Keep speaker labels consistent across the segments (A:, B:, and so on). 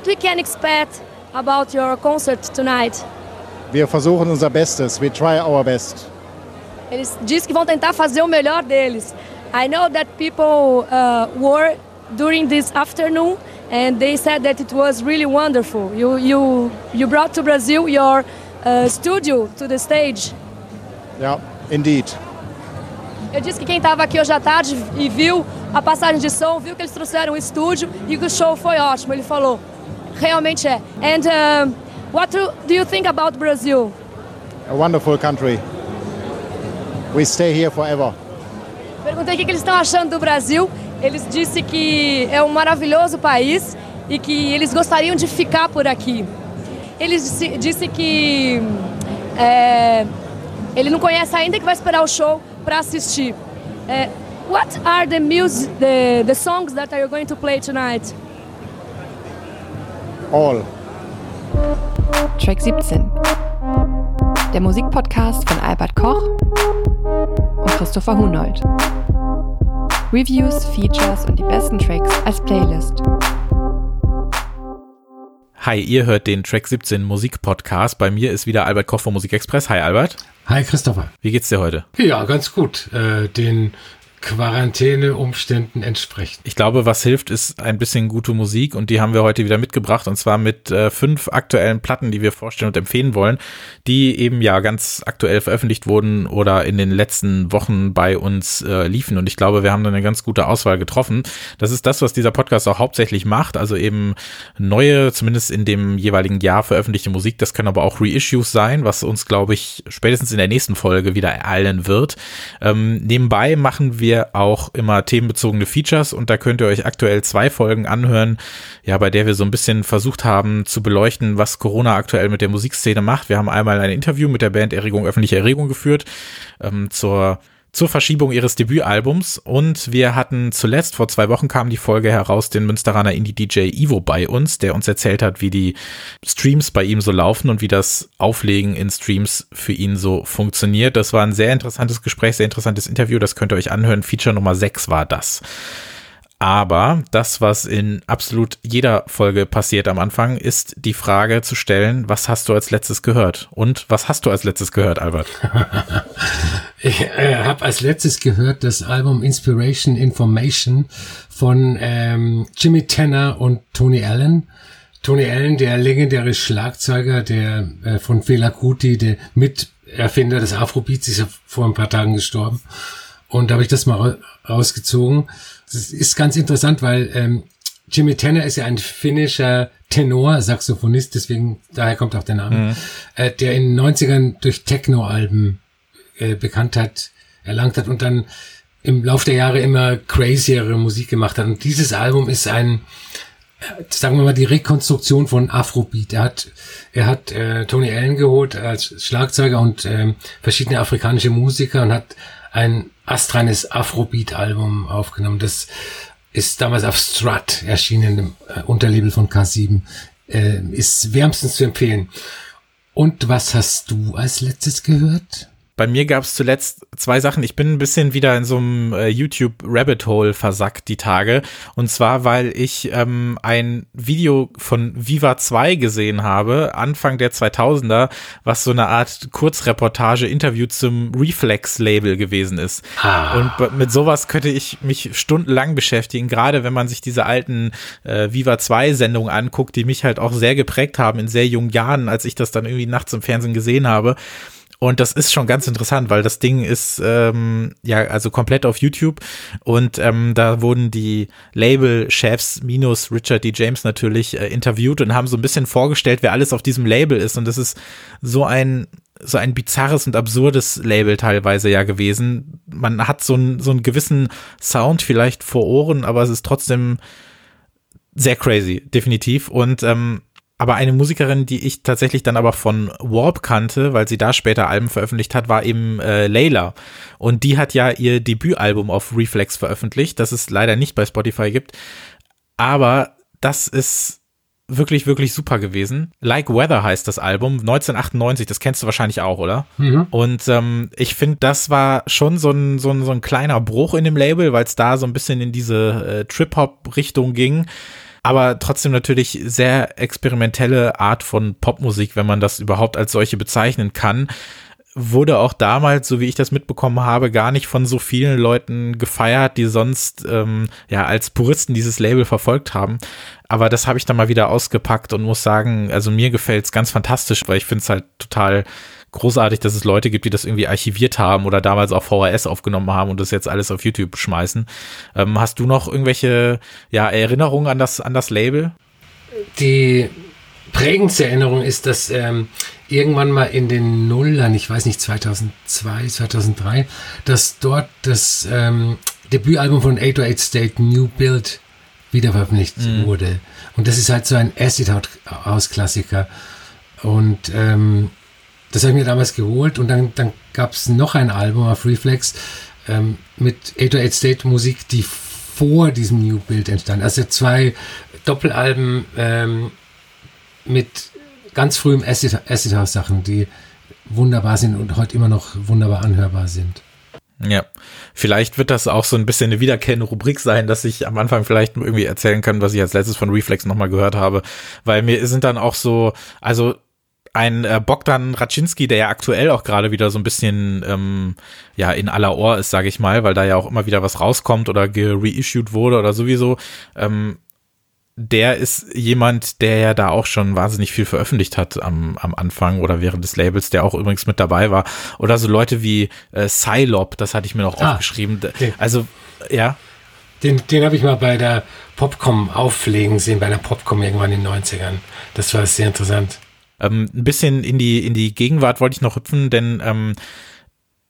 A: what we can expect about your concert tonight?
B: Wir versuchen unser Bestes. We try our best.
A: Eles dizem que vão tentar fazer o melhor deles. I know that people uh, were during this afternoon and they said that it was really wonderful. You, you, you brought to Brazil your uh, studio to the stage.
B: Yeah, indeed.
A: Eu disse que quem estava aqui hoje à tarde e viu a passagem de som, viu que eles trouxeram o estúdio e que o show foi ótimo. Ele falou, realmente é. And uh, what do you think about Brazil?
B: A wonderful country. We stay here forever.
A: Perguntei o que eles estão achando do Brasil. Eles disseram que é um maravilhoso país e que eles gostariam de ficar por aqui. Eles disse, disse que é, ele não conhece ainda que vai esperar o show para assistir. É, what are the music, the, the songs that are you going to play tonight?
B: All.
C: Track 17. Der Musikpodcast von Albert Koch und Christopher Hunold. Reviews, Features und die besten Tracks als Playlist.
D: Hi, ihr hört den Track 17 Musikpodcast. Bei mir ist wieder Albert Koch vom Musikexpress. Hi Albert.
E: Hi Christopher.
D: Wie geht's dir heute?
E: Ja, ganz gut. Äh, den Quarantäneumständen entspricht.
D: Ich glaube, was hilft, ist ein bisschen gute Musik und die haben wir heute wieder mitgebracht und zwar mit äh, fünf aktuellen Platten, die wir vorstellen und empfehlen wollen, die eben ja ganz aktuell veröffentlicht wurden oder in den letzten Wochen bei uns äh, liefen und ich glaube, wir haben da eine ganz gute Auswahl getroffen. Das ist das, was dieser Podcast auch hauptsächlich macht, also eben neue, zumindest in dem jeweiligen Jahr veröffentlichte Musik. Das können aber auch Reissues sein, was uns, glaube ich, spätestens in der nächsten Folge wieder ereilen wird. Ähm, nebenbei machen wir wir auch immer themenbezogene Features und da könnt ihr euch aktuell zwei Folgen anhören, ja, bei der wir so ein bisschen versucht haben zu beleuchten, was Corona aktuell mit der Musikszene macht. Wir haben einmal ein Interview mit der Band Erregung öffentliche Erregung geführt ähm, zur zur Verschiebung ihres Debütalbums und wir hatten zuletzt, vor zwei Wochen kam die Folge heraus, den Münsteraner Indie-DJ Ivo bei uns, der uns erzählt hat, wie die Streams bei ihm so laufen und wie das Auflegen in Streams für ihn so funktioniert. Das war ein sehr interessantes Gespräch, sehr interessantes Interview, das könnt ihr euch anhören. Feature Nummer 6 war das. Aber das, was in absolut jeder Folge passiert am Anfang, ist die Frage zu stellen, was hast du als letztes gehört? Und was hast du als letztes gehört, Albert?
E: ich äh, habe als letztes gehört das Album Inspiration Information von ähm, Jimmy Tanner und Tony Allen. Tony Allen, der legendäre Schlagzeuger, der äh, von Fela Kuti, der Miterfinder des Afrobeats, ist ja vor ein paar Tagen gestorben. Und da habe ich das mal rausgezogen. Das ist ganz interessant, weil ähm, Jimmy Tanner ist ja ein finnischer Tenor-Saxophonist, deswegen, daher kommt auch der Name, mhm. äh, der in den 90ern durch Techno-Alben äh, Bekanntheit erlangt hat und dann im Lauf der Jahre immer craziere Musik gemacht hat. Und dieses Album ist ein, äh, sagen wir mal, die Rekonstruktion von Afrobeat. Er hat, er hat äh, Tony Allen geholt als Schlagzeuger und äh, verschiedene afrikanische Musiker und hat ein astreines Afrobeat-Album aufgenommen. Das ist damals auf Strut erschienen, im äh, Unterlabel von K7. Äh, ist wärmstens zu empfehlen. Und was hast du als letztes gehört?
D: Bei mir gab es zuletzt zwei Sachen. Ich bin ein bisschen wieder in so einem äh, YouTube Rabbit Hole versackt die Tage. Und zwar, weil ich ähm, ein Video von Viva 2 gesehen habe, Anfang der 2000er, was so eine Art Kurzreportage, Interview zum Reflex-Label gewesen ist. Ah. Und mit sowas könnte ich mich stundenlang beschäftigen, gerade wenn man sich diese alten äh, Viva 2 Sendungen anguckt, die mich halt auch sehr geprägt haben in sehr jungen Jahren, als ich das dann irgendwie nachts im Fernsehen gesehen habe. Und das ist schon ganz interessant, weil das Ding ist ähm, ja also komplett auf YouTube und ähm, da wurden die Label-Chefs minus Richard D. James natürlich äh, interviewt und haben so ein bisschen vorgestellt, wer alles auf diesem Label ist. Und das ist so ein so ein bizarres und absurdes Label teilweise ja gewesen. Man hat so, ein, so einen gewissen Sound vielleicht vor Ohren, aber es ist trotzdem sehr crazy, definitiv. Und ähm, aber eine Musikerin, die ich tatsächlich dann aber von Warp kannte, weil sie da später Alben veröffentlicht hat, war eben äh, Layla. Und die hat ja ihr Debütalbum auf Reflex veröffentlicht, das es leider nicht bei Spotify gibt. Aber das ist wirklich, wirklich super gewesen. Like Weather heißt das Album, 1998, das kennst du wahrscheinlich auch, oder? Mhm. Und ähm, ich finde, das war schon so ein, so, ein, so ein kleiner Bruch in dem Label, weil es da so ein bisschen in diese äh, Trip-Hop-Richtung ging aber trotzdem natürlich sehr experimentelle Art von Popmusik, wenn man das überhaupt als solche bezeichnen kann wurde auch damals, so wie ich das mitbekommen habe, gar nicht von so vielen Leuten gefeiert, die sonst ähm, ja als Puristen dieses Label verfolgt haben. Aber das habe ich dann mal wieder ausgepackt und muss sagen, also mir gefällt es ganz fantastisch, weil ich finde es halt total großartig, dass es Leute gibt, die das irgendwie archiviert haben oder damals auch VHS aufgenommen haben und das jetzt alles auf YouTube schmeißen. Ähm, hast du noch irgendwelche ja, Erinnerungen an das, an das Label?
E: Die prägendste Erinnerung ist, dass ähm, irgendwann mal in den Nullern, ich weiß nicht, 2002, 2003, dass dort das ähm, Debütalbum von 808 State New Build wieder veröffentlicht mhm. wurde. Und das ist halt so ein Acid House Klassiker. Und ähm, das habe ich mir damals geholt und dann, dann gab es noch ein Album auf Reflex ähm, mit 808 State Musik, die vor diesem New Build entstand. Also zwei Doppelalben ähm, mit ganz frühem Acid, Acid House Sachen, die wunderbar sind und heute immer noch wunderbar anhörbar sind.
D: Ja, vielleicht wird das auch so ein bisschen eine wiederkehrende Rubrik sein, dass ich am Anfang vielleicht irgendwie erzählen kann, was ich als letztes von Reflex nochmal gehört habe, weil mir sind dann auch so, also ein äh, Bogdan Raczynski, der ja aktuell auch gerade wieder so ein bisschen ähm, ja in aller Ohr ist, sage ich mal, weil da ja auch immer wieder was rauskommt oder gereissued wurde oder sowieso. Ähm, der ist jemand, der ja da auch schon wahnsinnig viel veröffentlicht hat am, am Anfang oder während des Labels, der auch übrigens mit dabei war. Oder so Leute wie äh, Psylop, das hatte ich mir noch ah, aufgeschrieben. Den, also, ja.
E: Den, den habe ich mal bei der Popcom auflegen sehen, bei der Popcom irgendwann in den 90ern. Das war sehr interessant.
D: Ähm, ein bisschen in die, in die Gegenwart wollte ich noch hüpfen, denn ähm,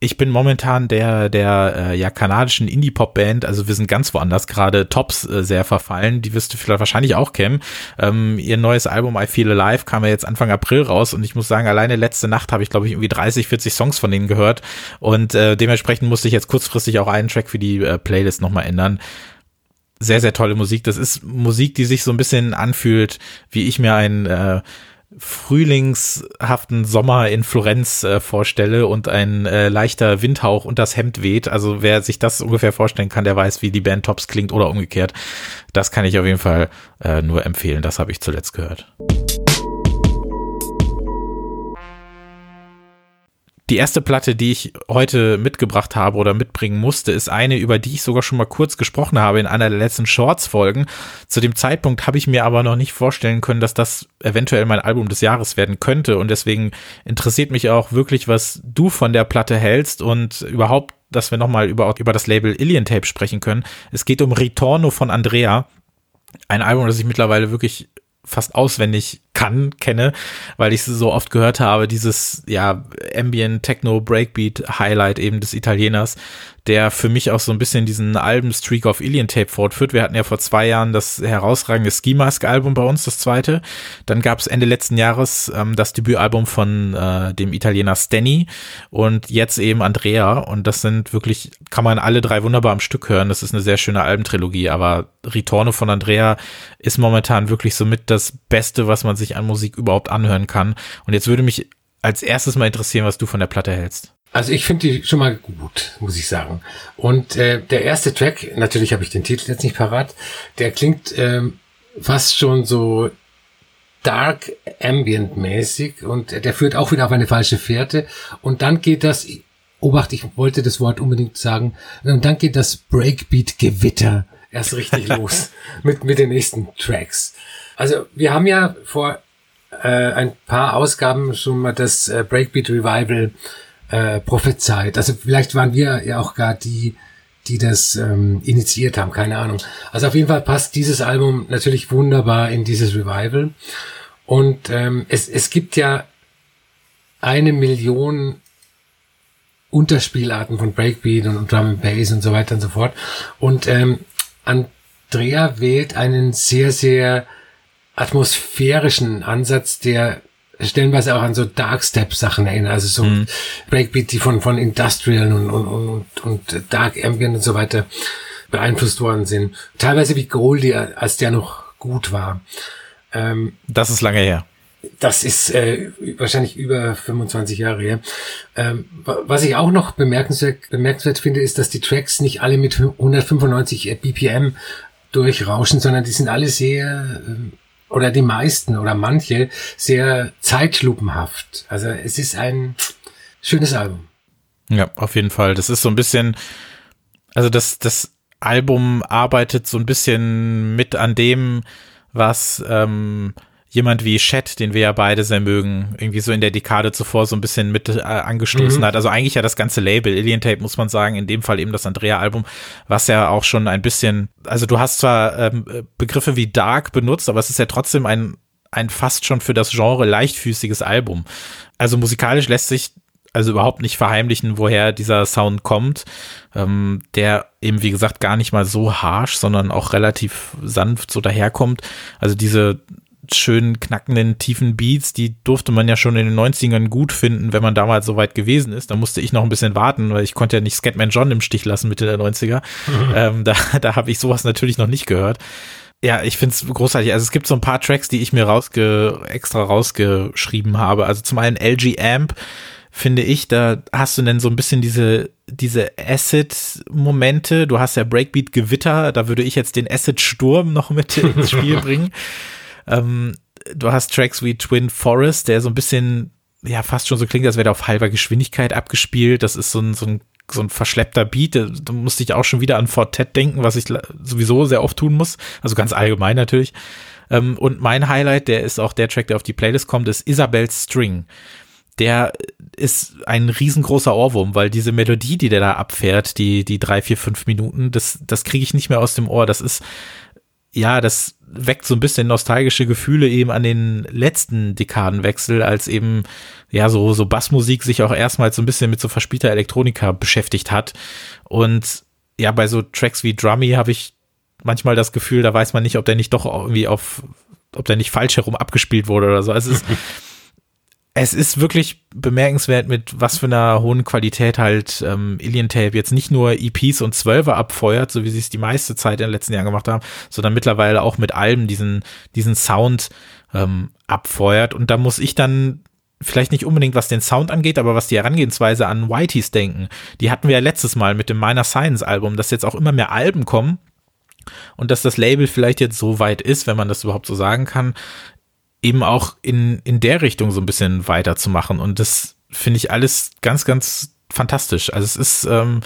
D: ich bin momentan der der äh, ja kanadischen Indie Pop Band, also wir sind ganz woanders. Gerade Tops äh, sehr verfallen, die wirst du vielleicht wahrscheinlich auch kennen. Ähm, ihr neues Album I Feel Alive kam ja jetzt Anfang April raus. Und ich muss sagen, alleine letzte Nacht habe ich glaube ich irgendwie 30, 40 Songs von denen gehört. Und äh, dementsprechend musste ich jetzt kurzfristig auch einen Track für die äh, Playlist nochmal ändern. Sehr, sehr tolle Musik. Das ist Musik, die sich so ein bisschen anfühlt, wie ich mir ein äh, frühlingshaften Sommer in Florenz äh, vorstelle und ein äh, leichter Windhauch und das Hemd weht. Also wer sich das ungefähr vorstellen kann, der weiß, wie die Band Tops klingt oder umgekehrt. Das kann ich auf jeden Fall äh, nur empfehlen. Das habe ich zuletzt gehört. Die erste Platte, die ich heute mitgebracht habe oder mitbringen musste, ist eine, über die ich sogar schon mal kurz gesprochen habe in einer der letzten Shorts-Folgen. Zu dem Zeitpunkt habe ich mir aber noch nicht vorstellen können, dass das eventuell mein Album des Jahres werden könnte. Und deswegen interessiert mich auch wirklich, was du von der Platte hältst und überhaupt, dass wir nochmal über, über das Label Alien Tape sprechen können. Es geht um Ritorno von Andrea. Ein Album, das ich mittlerweile wirklich fast auswendig kann, kenne, weil ich es so oft gehört habe, dieses ja Ambient Techno Breakbeat Highlight eben des Italieners, der für mich auch so ein bisschen diesen Alben-Streak of Alien Tape fortführt. Wir hatten ja vor zwei Jahren das herausragende Ski Mask Album bei uns, das zweite. Dann gab es Ende letzten Jahres ähm, das Debütalbum von äh, dem Italiener Stenny und jetzt eben Andrea. Und das sind wirklich, kann man alle drei wunderbar am Stück hören. Das ist eine sehr schöne Albentrilogie, aber Ritorno von Andrea ist momentan wirklich somit das Beste, was man sich an Musik überhaupt anhören kann. Und jetzt würde mich als erstes mal interessieren, was du von der Platte hältst.
E: Also ich finde die schon mal gut, muss ich sagen. Und äh, der erste Track, natürlich habe ich den Titel jetzt nicht parat, der klingt ähm, fast schon so dark ambient mäßig und der führt auch wieder auf eine falsche Fährte. Und dann geht das, Obacht, ich wollte das Wort unbedingt sagen, und dann geht das Breakbeat-Gewitter erst richtig los mit, mit den nächsten Tracks. Also wir haben ja vor äh, ein paar Ausgaben schon mal das äh, Breakbeat Revival äh, prophezeit. Also vielleicht waren wir ja auch gar die, die das ähm, initiiert haben, keine Ahnung. Also auf jeden Fall passt dieses Album natürlich wunderbar in dieses Revival. Und ähm, es, es gibt ja eine Million Unterspielarten von Breakbeat und, Drum and Bass und so weiter und so fort. Und ähm, Andrea wählt einen sehr, sehr atmosphärischen Ansatz, der stellenweise auch an so Darkstep-Sachen erinnern, also so mhm. Breakbeat, die von, von Industrial und, und, und, und Dark Ambient und so weiter beeinflusst worden sind. Teilweise wie Goldie, als der noch gut war.
D: Ähm, das ist lange her.
E: Das ist äh, wahrscheinlich über 25 Jahre her. Ähm, was ich auch noch bemerkenswert, bemerkenswert finde, ist, dass die Tracks nicht alle mit 195 BPM durchrauschen, sondern die sind alle sehr, ähm, oder die meisten oder manche sehr zeitlupenhaft. Also es ist ein schönes Album.
D: Ja, auf jeden Fall. Das ist so ein bisschen, also das, das Album arbeitet so ein bisschen mit an dem, was ähm, jemand wie Chet, den wir ja beide sehr mögen, irgendwie so in der Dekade zuvor so ein bisschen mit äh, angestoßen mhm. hat. Also eigentlich ja das ganze Label, Alien Tape, muss man sagen, in dem Fall eben das Andrea-Album, was ja auch schon ein bisschen, also du hast zwar ähm, Begriffe wie Dark benutzt, aber es ist ja trotzdem ein, ein fast schon für das Genre leichtfüßiges Album. Also musikalisch lässt sich also überhaupt nicht verheimlichen, woher dieser Sound kommt, ähm, der eben wie gesagt gar nicht mal so harsh, sondern auch relativ sanft so daherkommt. Also diese schönen, knackenden, tiefen Beats, die durfte man ja schon in den 90ern gut finden, wenn man damals so weit gewesen ist. Da musste ich noch ein bisschen warten, weil ich konnte ja nicht Scatman John im Stich lassen Mitte der 90er. Mhm. Ähm, da da habe ich sowas natürlich noch nicht gehört. Ja, ich find's großartig. Also es gibt so ein paar Tracks, die ich mir rausge extra rausgeschrieben habe. Also zum einen LG Amp, finde ich, da hast du denn so ein bisschen diese, diese Acid-Momente. Du hast ja Breakbeat-Gewitter, da würde ich jetzt den Acid-Sturm noch mit ins Spiel bringen. Ähm, du hast Tracks wie Twin Forest, der so ein bisschen, ja, fast schon so klingt, als wäre der auf halber Geschwindigkeit abgespielt. Das ist so ein, so ein, so ein verschleppter Beat. Da musste ich auch schon wieder an Fortet denken, was ich sowieso sehr oft tun muss. Also ganz allgemein natürlich. Ähm, und mein Highlight, der ist auch der Track, der auf die Playlist kommt, ist Isabel's String der ist ein riesengroßer Ohrwurm, weil diese Melodie, die der da abfährt, die, die drei, vier, fünf Minuten, das, das kriege ich nicht mehr aus dem Ohr. Das ist, ja, das weckt so ein bisschen nostalgische Gefühle eben an den letzten Dekadenwechsel, als eben, ja, so, so Bassmusik sich auch erstmals so ein bisschen mit so verspielter Elektronika beschäftigt hat. Und ja, bei so Tracks wie Drummy habe ich manchmal das Gefühl, da weiß man nicht, ob der nicht doch irgendwie auf, ob der nicht falsch herum abgespielt wurde oder so. Also es ist, es ist wirklich bemerkenswert, mit was für einer hohen Qualität halt ähm, Alien Tape jetzt nicht nur EPs und Zwölfer abfeuert, so wie sie es die meiste Zeit in den letzten Jahren gemacht haben, sondern mittlerweile auch mit Alben diesen, diesen Sound ähm, abfeuert. Und da muss ich dann vielleicht nicht unbedingt was den Sound angeht, aber was die Herangehensweise an Whiteys denken. Die hatten wir ja letztes Mal mit dem Minor Science Album, dass jetzt auch immer mehr Alben kommen und dass das Label vielleicht jetzt so weit ist, wenn man das überhaupt so sagen kann, eben auch in, in der Richtung so ein bisschen weiterzumachen. Und das finde ich alles ganz, ganz fantastisch. Also es ist ähm,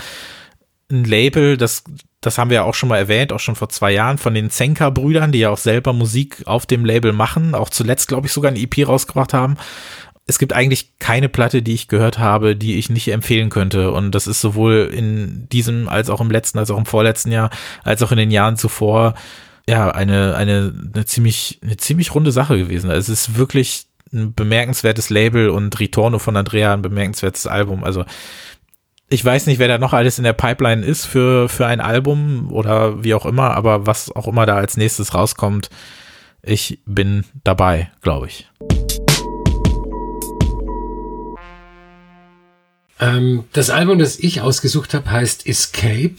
D: ein Label, das, das haben wir ja auch schon mal erwähnt, auch schon vor zwei Jahren, von den Zenker-Brüdern, die ja auch selber Musik auf dem Label machen, auch zuletzt, glaube ich, sogar ein EP rausgebracht haben. Es gibt eigentlich keine Platte, die ich gehört habe, die ich nicht empfehlen könnte. Und das ist sowohl in diesem als auch im letzten, als auch im vorletzten Jahr, als auch in den Jahren zuvor ja, eine, eine, eine ziemlich, eine ziemlich runde Sache gewesen. Also es ist wirklich ein bemerkenswertes Label und Ritorno von Andrea ein bemerkenswertes Album. Also ich weiß nicht, wer da noch alles in der Pipeline ist für, für ein Album oder wie auch immer, aber was auch immer da als nächstes rauskommt, ich bin dabei, glaube ich.
E: Ähm, das Album, das ich ausgesucht habe, heißt Escape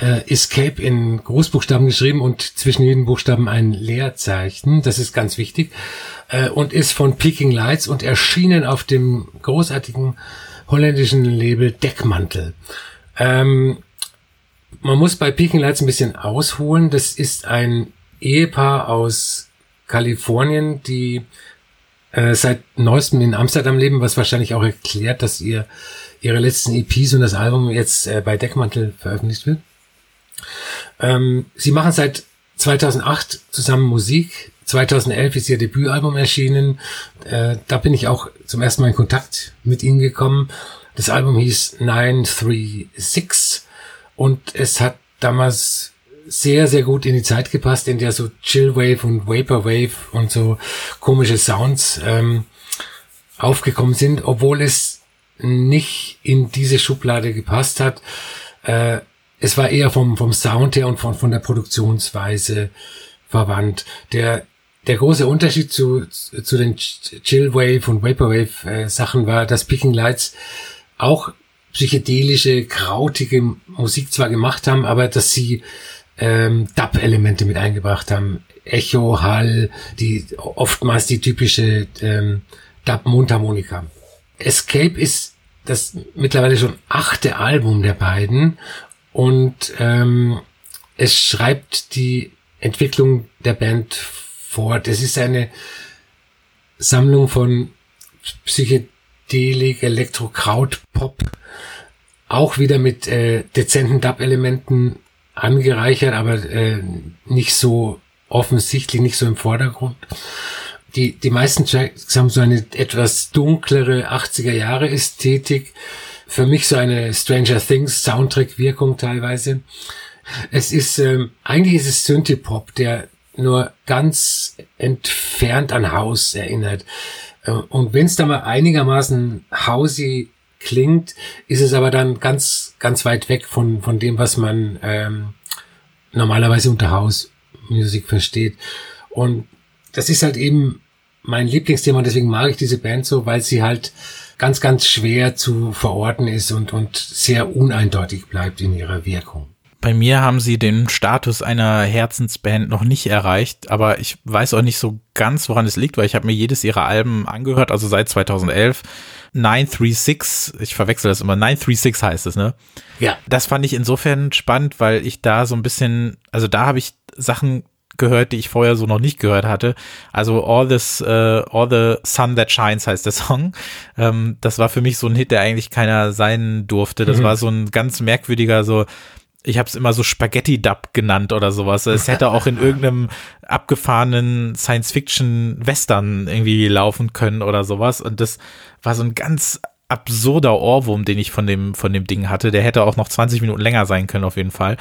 E: äh, Escape in Großbuchstaben geschrieben und zwischen jedem Buchstaben ein Leerzeichen. Das ist ganz wichtig. Äh, und ist von Peking Lights und erschienen auf dem großartigen holländischen Label Deckmantel. Ähm, man muss bei Peking Lights ein bisschen ausholen. Das ist ein Ehepaar aus Kalifornien, die äh, seit neuestem in Amsterdam leben, was wahrscheinlich auch erklärt, dass ihr ihre letzten EPs und das Album jetzt äh, bei Deckmantel veröffentlicht wird. Ähm, sie machen seit 2008 zusammen Musik. 2011 ist ihr Debütalbum erschienen. Äh, da bin ich auch zum ersten Mal in Kontakt mit ihnen gekommen. Das Album hieß 936 und es hat damals sehr, sehr gut in die Zeit gepasst, in der so Chillwave und Vaporwave und so komische Sounds ähm, aufgekommen sind, obwohl es nicht in diese Schublade gepasst hat. Äh, es war eher vom, vom Sound her und von, von der Produktionsweise verwandt. Der, der große Unterschied zu, zu den Chillwave und Vaporwave äh, Sachen war, dass Picking Lights auch psychedelische, krautige Musik zwar gemacht haben, aber dass sie ähm, Dub-Elemente mit eingebracht haben. Echo, Hall, die oftmals die typische ähm, Dub-Mundharmonika. Escape ist das mittlerweile schon achte Album der beiden und ähm, es schreibt die Entwicklung der Band fort. Es ist eine Sammlung von Psychedelik, Elektro, Kraut, Pop, auch wieder mit äh, dezenten Dub-Elementen angereichert, aber äh, nicht so offensichtlich, nicht so im Vordergrund. Die, die meisten Tracks haben so eine etwas dunklere 80er Jahre Ästhetik. Für mich so eine Stranger Things Soundtrack Wirkung teilweise. Es ist, ähm, eigentlich ist es Synthie-Pop, der nur ganz entfernt an Haus erinnert. Äh, und wenn es da mal einigermaßen hausy klingt, ist es aber dann ganz, ganz weit weg von, von dem, was man ähm, normalerweise unter Hausmusik versteht. Und das ist halt eben mein Lieblingsthema und deswegen mag ich diese Band so, weil sie halt ganz, ganz schwer zu verorten ist und, und sehr uneindeutig bleibt in ihrer Wirkung.
D: Bei mir haben sie den Status einer Herzensband noch nicht erreicht, aber ich weiß auch nicht so ganz, woran es liegt, weil ich habe mir jedes ihrer Alben angehört, also seit 2011. 936, ich verwechsel das immer, 936 heißt es, ne?
E: Ja.
D: Das fand ich insofern spannend, weil ich da so ein bisschen, also da habe ich Sachen gehört, die ich vorher so noch nicht gehört hatte. Also All This, uh, All the Sun That Shines heißt der Song. Ähm, das war für mich so ein Hit, der eigentlich keiner sein durfte. Das mhm. war so ein ganz merkwürdiger, so ich habe es immer so Spaghetti-Dub genannt oder sowas. Es hätte auch in irgendeinem abgefahrenen Science-Fiction-Western irgendwie laufen können oder sowas. Und das war so ein ganz absurder Ohrwurm, den ich von dem, von dem Ding hatte. Der hätte auch noch 20 Minuten länger sein können, auf jeden Fall.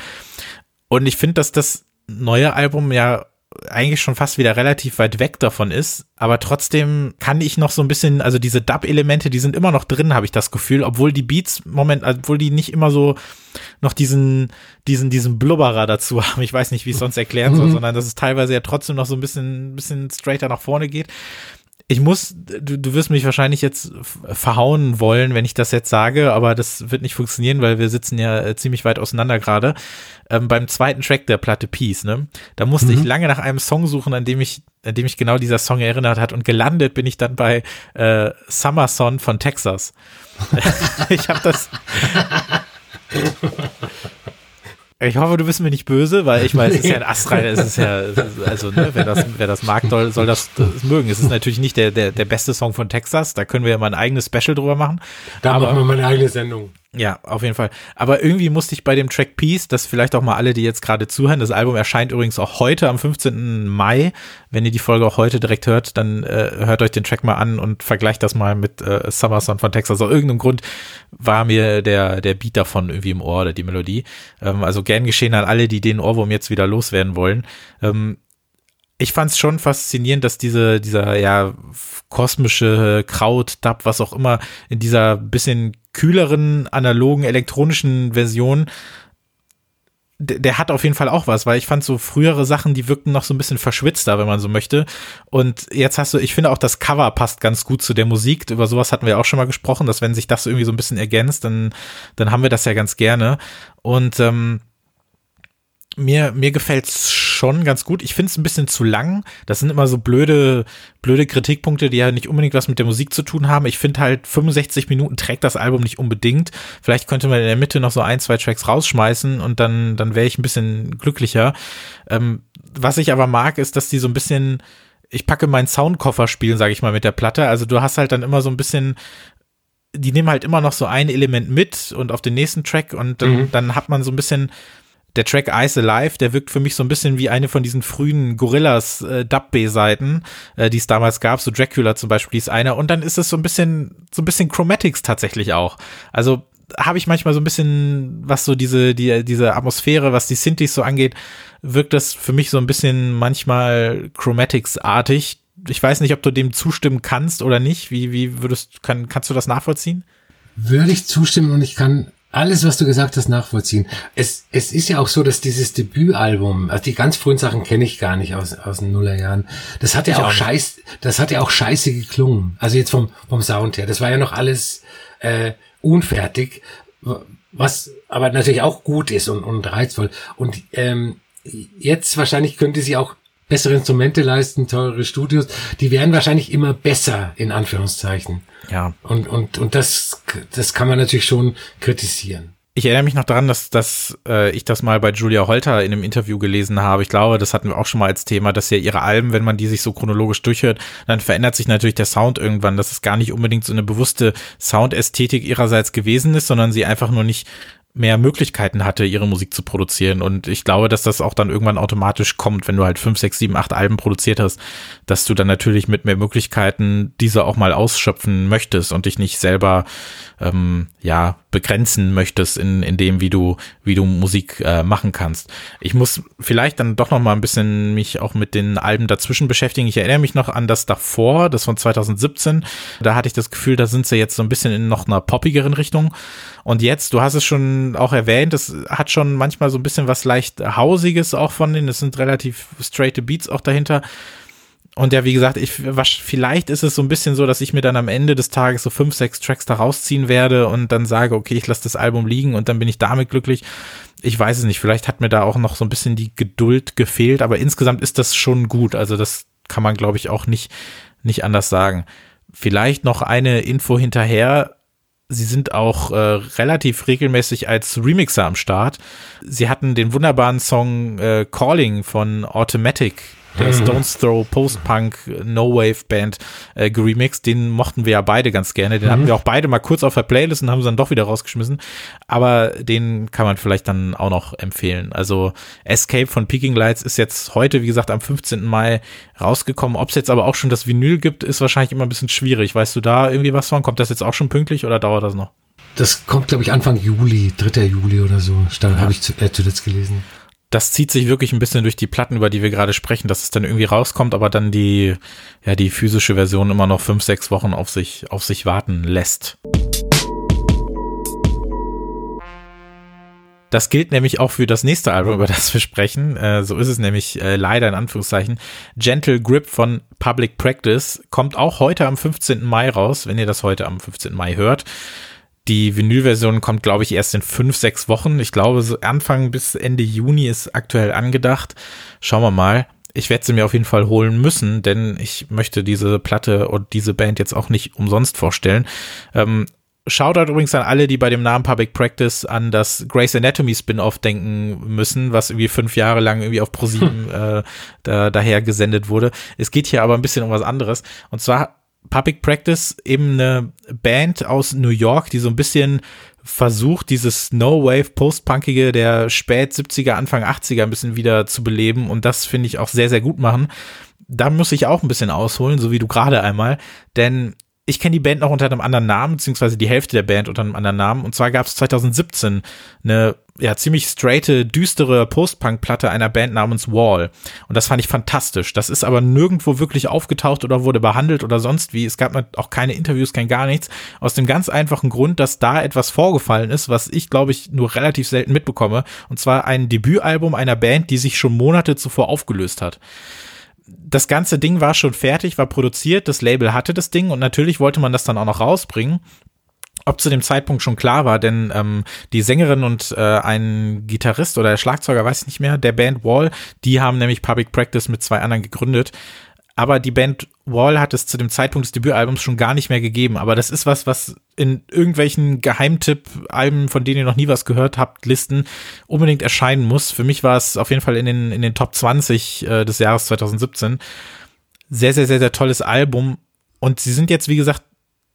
D: Und ich finde, dass das neue Album ja eigentlich schon fast wieder relativ weit weg davon ist, aber trotzdem kann ich noch so ein bisschen, also diese Dub-Elemente, die sind immer noch drin, habe ich das Gefühl, obwohl die Beats moment, obwohl die nicht immer so noch diesen, diesen, diesen Blubberer dazu haben. Ich weiß nicht, wie ich es sonst erklären soll, mhm. sondern dass es teilweise ja trotzdem noch so ein bisschen, ein bisschen straighter nach vorne geht ich muss, du, du wirst mich wahrscheinlich jetzt verhauen wollen, wenn ich das jetzt sage, aber das wird nicht funktionieren, weil wir sitzen ja äh, ziemlich weit auseinander gerade. Ähm, beim zweiten Track der Platte Peace, ne? Da musste mhm. ich lange nach einem Song suchen, an dem ich, an dem mich genau dieser Song erinnert hat und gelandet bin ich dann bei äh, Summer Son von Texas. ich habe das Ich hoffe, du bist mir nicht böse, weil ich meine, es ist ja ein astreiner, es ist ja, also ne, wer das, wer das mag, soll, soll das, das mögen. Es ist natürlich nicht der, der, der beste Song von Texas, da können wir ja mal ein eigenes Special drüber machen.
E: Da aber, machen wir mal eine eigene Sendung.
D: Ja, auf jeden Fall. Aber irgendwie musste ich bei dem Track Peace, das vielleicht auch mal alle, die jetzt gerade zuhören, das Album erscheint übrigens auch heute am 15. Mai. Wenn ihr die Folge auch heute direkt hört, dann äh, hört euch den Track mal an und vergleicht das mal mit äh, Summer Son von Texas. Aus irgendeinem Grund war mir der, der Beat davon irgendwie im Ohr oder die Melodie. Ähm, also gern geschehen an alle, die den Ohrwurm jetzt wieder loswerden wollen. Ähm, ich fand es schon faszinierend, dass diese, dieser ja kosmische Kraut, Dub, was auch immer, in dieser bisschen kühleren, analogen, elektronischen Version der hat auf jeden Fall auch was, weil ich fand so frühere Sachen, die wirkten noch so ein bisschen verschwitzter, wenn man so möchte. Und jetzt hast du, ich finde auch das Cover passt ganz gut zu der Musik. Über sowas hatten wir auch schon mal gesprochen, dass wenn sich das irgendwie so ein bisschen ergänzt, dann, dann haben wir das ja ganz gerne. Und ähm, mir, mir gefällt's schon ganz gut. Ich finde es ein bisschen zu lang. Das sind immer so blöde, blöde Kritikpunkte, die ja nicht unbedingt was mit der Musik zu tun haben. Ich finde halt 65 Minuten trägt das Album nicht unbedingt. Vielleicht könnte man in der Mitte noch so ein, zwei Tracks rausschmeißen und dann, dann wäre ich ein bisschen glücklicher. Ähm, was ich aber mag, ist, dass die so ein bisschen, ich packe meinen Soundkoffer spielen, sage ich mal, mit der Platte. Also du hast halt dann immer so ein bisschen die nehmen halt immer noch so ein Element mit und auf den nächsten Track und dann, mhm. dann hat man so ein bisschen der Track Ice Alive, der wirkt für mich so ein bisschen wie eine von diesen frühen Gorillas äh, Dub-B-Seiten, äh, die es damals gab, so Dracula zum Beispiel ist einer. Und dann ist es so ein bisschen, so ein bisschen Chromatics tatsächlich auch. Also habe ich manchmal so ein bisschen, was so diese, die, diese Atmosphäre, was die Synthes so angeht, wirkt das für mich so ein bisschen manchmal Chromatics-artig. Ich weiß nicht, ob du dem zustimmen kannst oder nicht. Wie, wie würdest, kann, kannst du das nachvollziehen?
E: Würde ich zustimmen und ich kann alles, was du gesagt hast, nachvollziehen. Es, es ist ja auch so, dass dieses Debütalbum, also die ganz frühen Sachen kenne ich gar nicht aus, aus den Nullerjahren. Das hat ja auch, auch scheiß, das hat ja auch scheiße geklungen. Also jetzt vom, vom Sound her. Das war ja noch alles, äh, unfertig, was aber natürlich auch gut ist und, und reizvoll. Und, ähm, jetzt wahrscheinlich könnte sie auch bessere Instrumente leisten, teure Studios, die werden wahrscheinlich immer besser, in Anführungszeichen.
D: Ja.
E: Und, und, und das, das kann man natürlich schon kritisieren.
D: Ich erinnere mich noch daran, dass, dass äh, ich das mal bei Julia Holter in einem Interview gelesen habe. Ich glaube, das hatten wir auch schon mal als Thema, dass ja ihre Alben, wenn man die sich so chronologisch durchhört, dann verändert sich natürlich der Sound irgendwann, dass es gar nicht unbedingt so eine bewusste Soundästhetik ihrerseits gewesen ist, sondern sie einfach nur nicht mehr Möglichkeiten hatte, ihre Musik zu produzieren. Und ich glaube, dass das auch dann irgendwann automatisch kommt, wenn du halt fünf, sechs, sieben, acht Alben produziert hast, dass du dann natürlich mit mehr Möglichkeiten diese auch mal ausschöpfen möchtest und dich nicht selber ähm, ja begrenzen möchtest in, in dem, wie du, wie du Musik äh, machen kannst. Ich muss vielleicht dann doch noch mal ein bisschen mich auch mit den Alben dazwischen beschäftigen. Ich erinnere mich noch an das davor, das von 2017. Da hatte ich das Gefühl, da sind sie jetzt so ein bisschen in noch einer poppigeren Richtung. Und jetzt, du hast es schon auch erwähnt, es hat schon manchmal so ein bisschen was leicht Hausiges auch von denen. Es sind relativ straighte Beats auch dahinter. Und ja, wie gesagt, ich, was, vielleicht ist es so ein bisschen so, dass ich mir dann am Ende des Tages so fünf, sechs Tracks da rausziehen werde und dann sage, okay, ich lasse das Album liegen und dann bin ich damit glücklich. Ich weiß es nicht. Vielleicht hat mir da auch noch so ein bisschen die Geduld gefehlt, aber insgesamt ist das schon gut. Also das kann man, glaube ich, auch nicht, nicht anders sagen. Vielleicht noch eine Info hinterher. Sie sind auch äh, relativ regelmäßig als Remixer am Start. Sie hatten den wunderbaren Song äh, Calling von Automatic der Stones Throw Post-Punk No Wave Band äh, geremixed. Den mochten wir ja beide ganz gerne. Den mhm. hatten wir auch beide mal kurz auf der Playlist und haben sie dann doch wieder rausgeschmissen. Aber den kann man vielleicht dann auch noch empfehlen. Also Escape von Peking Lights ist jetzt heute, wie gesagt, am 15. Mai rausgekommen. Ob es jetzt aber auch schon das Vinyl gibt, ist wahrscheinlich immer ein bisschen schwierig. Weißt du da irgendwie was von? Kommt das jetzt auch schon pünktlich oder dauert das noch?
E: Das kommt, glaube ich, Anfang Juli, 3. Juli oder so. Da ja. habe ich zu, äh, zuletzt gelesen
D: das zieht sich wirklich ein bisschen durch die Platten, über die wir gerade sprechen, dass es dann irgendwie rauskommt, aber dann die, ja, die physische Version immer noch fünf, sechs Wochen auf sich, auf sich warten lässt. Das gilt nämlich auch für das nächste Album, über das wir sprechen. Äh, so ist es nämlich äh, leider in Anführungszeichen. Gentle Grip von Public Practice kommt auch heute am 15. Mai raus, wenn ihr das heute am 15. Mai hört. Die Vinylversion kommt, glaube ich, erst in fünf, sechs Wochen. Ich glaube, so Anfang bis Ende Juni ist aktuell angedacht. Schauen wir mal. Ich werde sie mir auf jeden Fall holen müssen, denn ich möchte diese Platte und diese Band jetzt auch nicht umsonst vorstellen. Ähm, Shoutout übrigens an alle, die bei dem Namen Public Practice an das Grace Anatomy Spin-off denken müssen, was irgendwie fünf Jahre lang irgendwie auf ProSieben äh, da, daher gesendet wurde. Es geht hier aber ein bisschen um was anderes. Und zwar Public Practice eben eine Band aus New York, die so ein bisschen versucht, dieses No Wave Post-Punkige der spät 70er, Anfang 80er ein bisschen wieder zu beleben und das finde ich auch sehr, sehr gut machen. Da muss ich auch ein bisschen ausholen, so wie du gerade einmal, denn ich kenne die Band noch unter einem anderen Namen, beziehungsweise die Hälfte der Band unter einem anderen Namen. Und zwar gab es 2017 eine ja ziemlich straighte, düstere Post-Punk-Platte einer Band namens Wall. Und das fand ich fantastisch. Das ist aber nirgendwo wirklich aufgetaucht oder wurde behandelt oder sonst wie. Es gab auch keine Interviews, kein gar nichts. Aus dem ganz einfachen Grund, dass da etwas vorgefallen ist, was ich, glaube ich, nur relativ selten mitbekomme. Und zwar ein Debütalbum einer Band, die sich schon Monate zuvor aufgelöst hat das ganze Ding war schon fertig, war produziert, das Label hatte das Ding und natürlich wollte man das dann auch noch rausbringen. Ob zu dem Zeitpunkt schon klar war, denn ähm, die Sängerin und äh, ein Gitarrist oder der Schlagzeuger, weiß ich nicht mehr, der Band Wall, die haben nämlich Public Practice mit zwei anderen gegründet aber die Band Wall hat es zu dem Zeitpunkt des Debütalbums schon gar nicht mehr gegeben. Aber das ist was, was in irgendwelchen Geheimtipp-Alben, von denen ihr noch nie was gehört habt, Listen unbedingt erscheinen muss. Für mich war es auf jeden Fall in den, in den Top 20 äh, des Jahres 2017. Sehr, sehr, sehr, sehr tolles Album. Und sie sind jetzt, wie gesagt,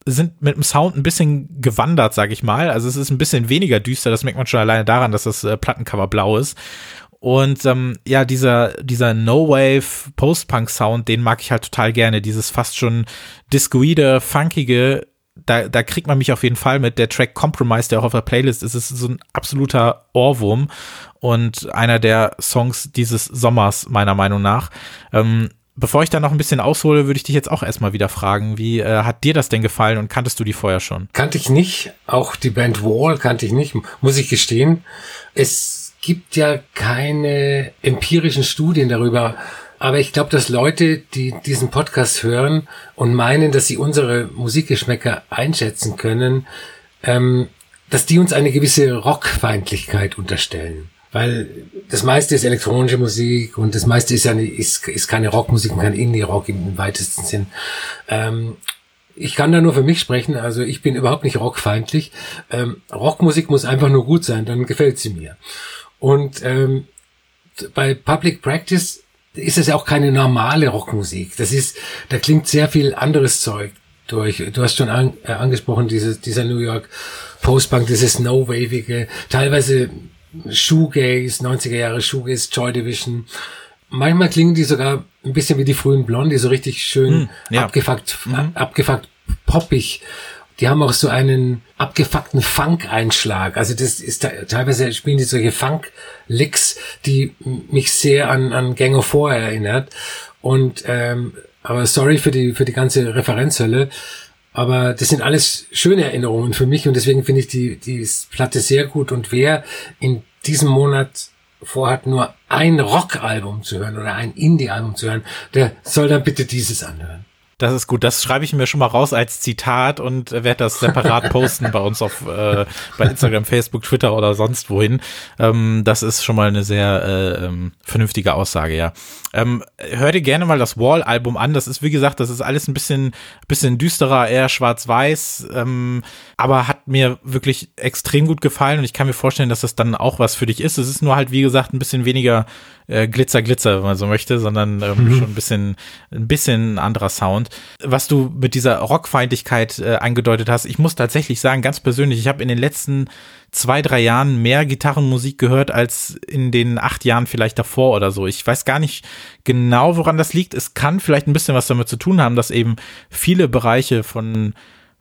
D: sind mit dem Sound ein bisschen gewandert, sag ich mal. Also es ist ein bisschen weniger düster, das merkt man schon alleine daran, dass das äh, Plattencover blau ist. Und ähm, ja, dieser, dieser No-Wave Post-Punk-Sound, den mag ich halt total gerne. Dieses fast schon discoide, funkige, da, da kriegt man mich auf jeden Fall mit. Der Track Compromise, der auch auf der Playlist ist, ist so ein absoluter Ohrwurm und einer der Songs dieses Sommers, meiner Meinung nach. Ähm, bevor ich da noch ein bisschen aushole, würde ich dich jetzt auch erstmal wieder fragen, wie äh, hat dir das denn gefallen und kanntest du die vorher schon?
E: Kannte ich nicht, auch die Band Wall kannte ich nicht, muss ich gestehen. Es gibt ja keine empirischen Studien darüber. Aber ich glaube, dass Leute, die diesen Podcast hören und meinen, dass sie unsere Musikgeschmäcker einschätzen können, ähm, dass die uns eine gewisse Rockfeindlichkeit unterstellen. Weil das meiste ist elektronische Musik und das meiste ist ja nicht, ist, ist keine Rockmusik, kein Indie-Rock im weitesten Sinn. Ähm, ich kann da nur für mich sprechen, also ich bin überhaupt nicht rockfeindlich. Ähm, Rockmusik muss einfach nur gut sein, dann gefällt sie mir. Und ähm, bei Public Practice ist es ja auch keine normale Rockmusik. Das ist, da klingt sehr viel anderes Zeug durch. Du hast schon an, äh, angesprochen, diese, dieser New York Postpunk, dieses No-Wavige, teilweise Shoegaze, 90er Jahre Shoegaze, Joy Division. Manchmal klingen die sogar ein bisschen wie die frühen Blonde, so richtig schön mm, ja. abgefuckt, mhm. abgefuckt poppig. Die haben auch so einen abgefuckten Funk-Einschlag. Also das ist teilweise spielen die solche Funk-Licks, die mich sehr an, an Gang of Four erinnert. Und ähm, aber sorry für die für die ganze Referenzhölle. Aber das sind alles schöne Erinnerungen für mich und deswegen finde ich die, die Platte sehr gut. Und wer in diesem Monat vorhat, nur ein Rock-Album zu hören oder ein Indie-Album zu hören, der soll dann bitte dieses anhören.
D: Das ist gut. Das schreibe ich mir schon mal raus als Zitat und werde das separat posten bei uns auf äh, bei Instagram, Facebook, Twitter oder sonst wohin. Ähm, das ist schon mal eine sehr äh, ähm, vernünftige Aussage, ja. Ähm, hör dir gerne mal das Wall-Album an. Das ist, wie gesagt, das ist alles ein bisschen, bisschen düsterer, eher schwarz-weiß, ähm, aber hat mir wirklich extrem gut gefallen und ich kann mir vorstellen, dass das dann auch was für dich ist. Es ist nur halt, wie gesagt, ein bisschen weniger äh, Glitzer, Glitzer, wenn man so möchte, sondern ähm, mhm. schon ein bisschen, ein bisschen anderer Sound. Was du mit dieser Rockfeindlichkeit äh, angedeutet hast, ich muss tatsächlich sagen, ganz persönlich, ich habe in den letzten zwei, drei Jahren mehr Gitarrenmusik gehört als in den acht Jahren vielleicht davor oder so. Ich weiß gar nicht genau, woran das liegt. Es kann vielleicht ein bisschen was damit zu tun haben, dass eben viele Bereiche von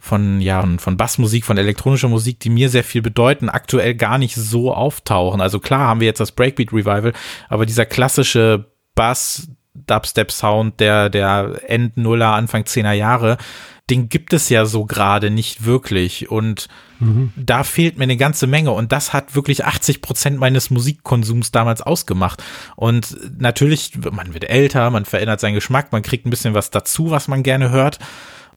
D: von ja von Bassmusik, von elektronischer Musik, die mir sehr viel bedeuten, aktuell gar nicht so auftauchen. Also klar haben wir jetzt das Breakbeat Revival, aber dieser klassische Bass Dubstep Sound der der End Nuller Anfang Zehner Jahre, den gibt es ja so gerade nicht wirklich und mhm. da fehlt mir eine ganze Menge und das hat wirklich 80 Prozent meines Musikkonsums damals ausgemacht und natürlich man wird älter, man verändert seinen Geschmack, man kriegt ein bisschen was dazu, was man gerne hört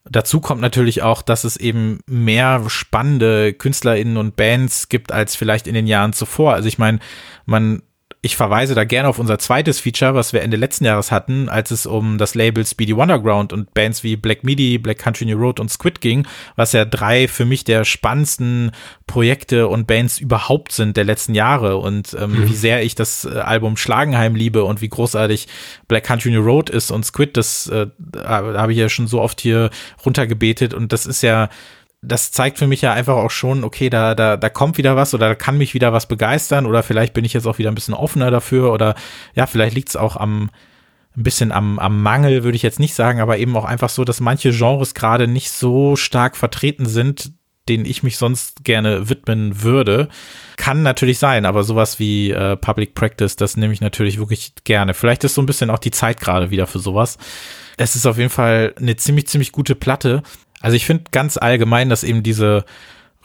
D: Dazu kommt natürlich auch, dass es eben mehr spannende KünstlerInnen und Bands gibt als vielleicht in den Jahren zuvor. Also ich meine, man ich verweise da gerne auf unser zweites Feature, was wir Ende letzten Jahres hatten, als es um das Label Speedy Wonderground und Bands wie Black Midi, Black Country New Road und Squid ging, was ja drei für mich der spannendsten Projekte und Bands überhaupt sind der letzten Jahre und ähm, mhm. wie sehr ich das äh, Album Schlagenheim liebe und wie großartig Black Country New Road ist und Squid, das äh, habe ich ja schon so oft hier runtergebetet und das ist ja das zeigt für mich ja einfach auch schon, okay, da, da, da kommt wieder was oder da kann mich wieder was begeistern oder vielleicht bin ich jetzt auch wieder ein bisschen offener dafür oder ja, vielleicht liegt es auch am, ein bisschen am, am Mangel, würde ich jetzt nicht sagen, aber eben auch einfach so, dass manche Genres gerade nicht so stark vertreten sind, denen ich mich sonst gerne widmen würde. Kann natürlich sein, aber sowas wie äh, Public Practice, das nehme ich natürlich wirklich gerne. Vielleicht ist so ein bisschen auch die Zeit gerade wieder für sowas. Es ist auf jeden Fall eine ziemlich, ziemlich gute Platte. Also ich finde ganz allgemein, dass eben diese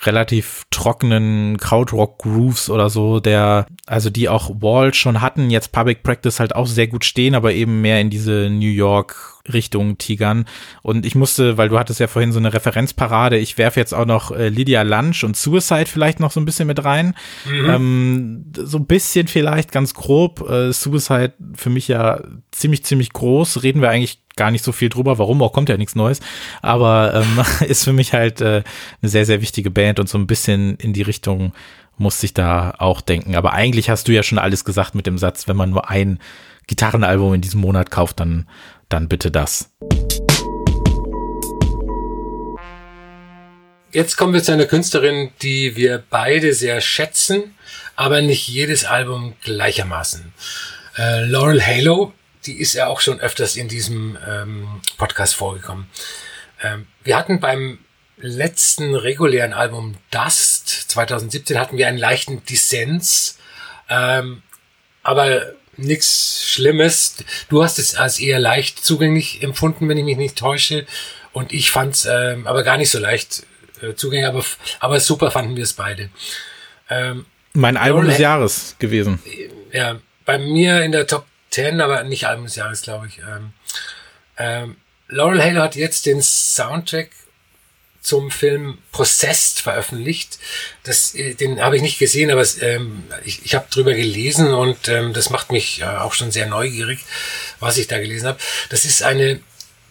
D: relativ trockenen Krautrock-Grooves oder so, der, also die auch Wall schon hatten, jetzt Public Practice halt auch sehr gut stehen, aber eben mehr in diese New York Richtung tigern. Und ich musste, weil du hattest ja vorhin so eine Referenzparade, ich werfe jetzt auch noch äh, Lydia Lunch und Suicide vielleicht noch so ein bisschen mit rein. Mhm. Ähm, so ein bisschen vielleicht ganz grob. Äh, Suicide für mich ja ziemlich, ziemlich groß. Reden wir eigentlich gar nicht so viel drüber, warum auch kommt ja nichts Neues, aber ähm, ist für mich halt äh, eine sehr, sehr wichtige Band und so ein bisschen in die Richtung muss ich da auch denken. Aber eigentlich hast du ja schon alles gesagt mit dem Satz, wenn man nur ein Gitarrenalbum in diesem Monat kauft, dann, dann bitte das.
E: Jetzt kommen wir zu einer Künstlerin, die wir beide sehr schätzen, aber nicht jedes Album gleichermaßen. Äh, Laurel Halo die ist ja auch schon öfters in diesem ähm, Podcast vorgekommen. Ähm, wir hatten beim letzten regulären Album Dust 2017 hatten wir einen leichten Dissens, ähm, aber nichts Schlimmes. Du hast es als eher leicht zugänglich empfunden, wenn ich mich nicht täusche, und ich fand es ähm, aber gar nicht so leicht äh, zugänglich, aber, aber super fanden wir es beide.
D: Ähm, mein Album des Jahres gewesen.
E: Ja, bei mir in der Top 10, aber nicht Album des Jahres, glaube ich. Ähm, ähm, Laurel Halo hat jetzt den Soundtrack zum Film Possessed veröffentlicht. Das, äh, den habe ich nicht gesehen, aber ähm, ich, ich habe drüber gelesen und ähm, das macht mich äh, auch schon sehr neugierig, was ich da gelesen habe. Das ist eine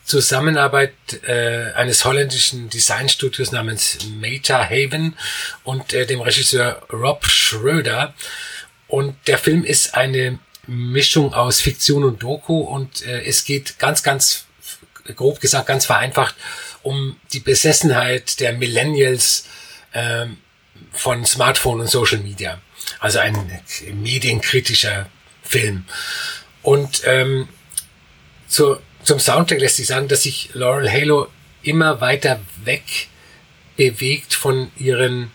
E: Zusammenarbeit äh, eines holländischen Designstudios namens Meta Haven und äh, dem Regisseur Rob Schröder. Und der Film ist eine Mischung aus Fiktion und Doku und äh, es geht ganz, ganz grob gesagt, ganz vereinfacht um die Besessenheit der Millennials ähm, von Smartphone und Social Media. Also ein medienkritischer Film. Und ähm, zu, zum Soundtrack lässt sich sagen, dass sich Laurel Halo immer weiter weg bewegt von ihren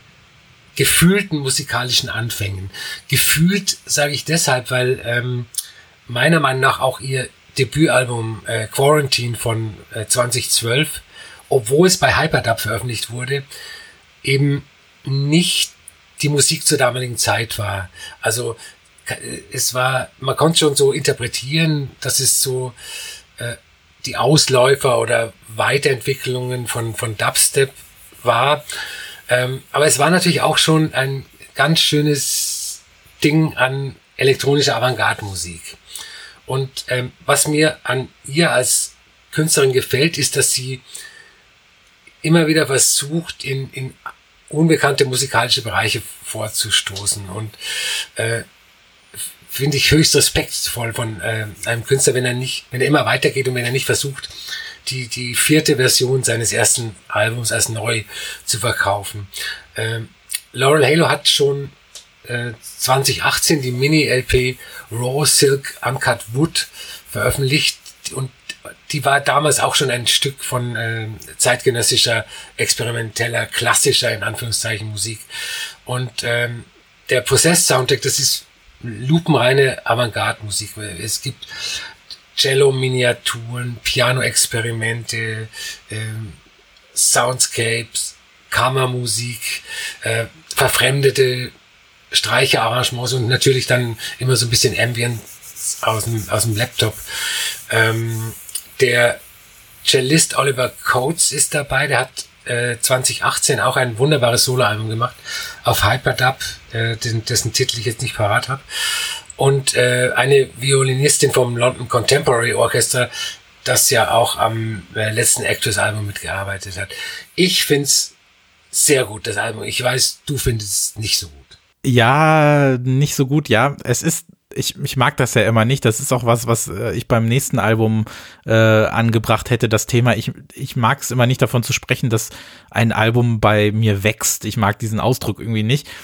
E: gefühlten musikalischen Anfängen. Gefühlt sage ich deshalb, weil ähm, meiner Meinung nach auch ihr Debütalbum äh, Quarantine von äh, 2012, obwohl es bei Hyperdub veröffentlicht wurde, eben nicht die Musik zur damaligen Zeit war. Also es war, man konnte schon so interpretieren, dass es so äh, die Ausläufer oder Weiterentwicklungen von, von Dubstep war. Ähm, aber es war natürlich auch schon ein ganz schönes Ding an elektronischer Avantgarde-Musik. Und ähm, was mir an ihr als Künstlerin gefällt, ist, dass sie immer wieder versucht, in, in unbekannte musikalische Bereiche vorzustoßen. Und äh, finde ich höchst respektvoll von äh, einem Künstler, wenn er nicht, wenn er immer weitergeht und wenn er nicht versucht, die, die vierte Version seines ersten Albums als neu zu verkaufen. Ähm, Laurel Halo hat schon äh, 2018 die Mini-LP Raw Silk Uncut Wood veröffentlicht und die war damals auch schon ein Stück von äh, zeitgenössischer, experimenteller, klassischer, in Anführungszeichen, Musik. Und ähm, der Prozess-Soundtrack, das ist lupenreine Avantgarde-Musik. Es gibt Cello-Miniaturen, Piano-Experimente, ähm, Soundscapes, Kammermusik, äh, verfremdete Streicherarrangements und natürlich dann immer so ein bisschen Ambient aus dem, aus dem Laptop. Ähm, der Cellist Oliver Coates ist dabei, der hat äh, 2018 auch ein wunderbares Soloalbum gemacht auf Hyperdub, äh, dessen, dessen Titel ich jetzt nicht parat habe. Und äh, eine Violinistin vom London Contemporary Orchestra, das ja auch am äh, letzten Actors-Album mitgearbeitet hat. Ich find's sehr gut, das Album. Ich weiß, du findest es nicht so gut.
D: Ja, nicht so gut, ja. Es ist ich, ich mag das ja immer nicht. Das ist auch was, was äh, ich beim nächsten Album äh, angebracht hätte, das Thema. Ich, ich mag es immer nicht davon zu sprechen, dass ein Album bei mir wächst. Ich mag diesen Ausdruck irgendwie nicht.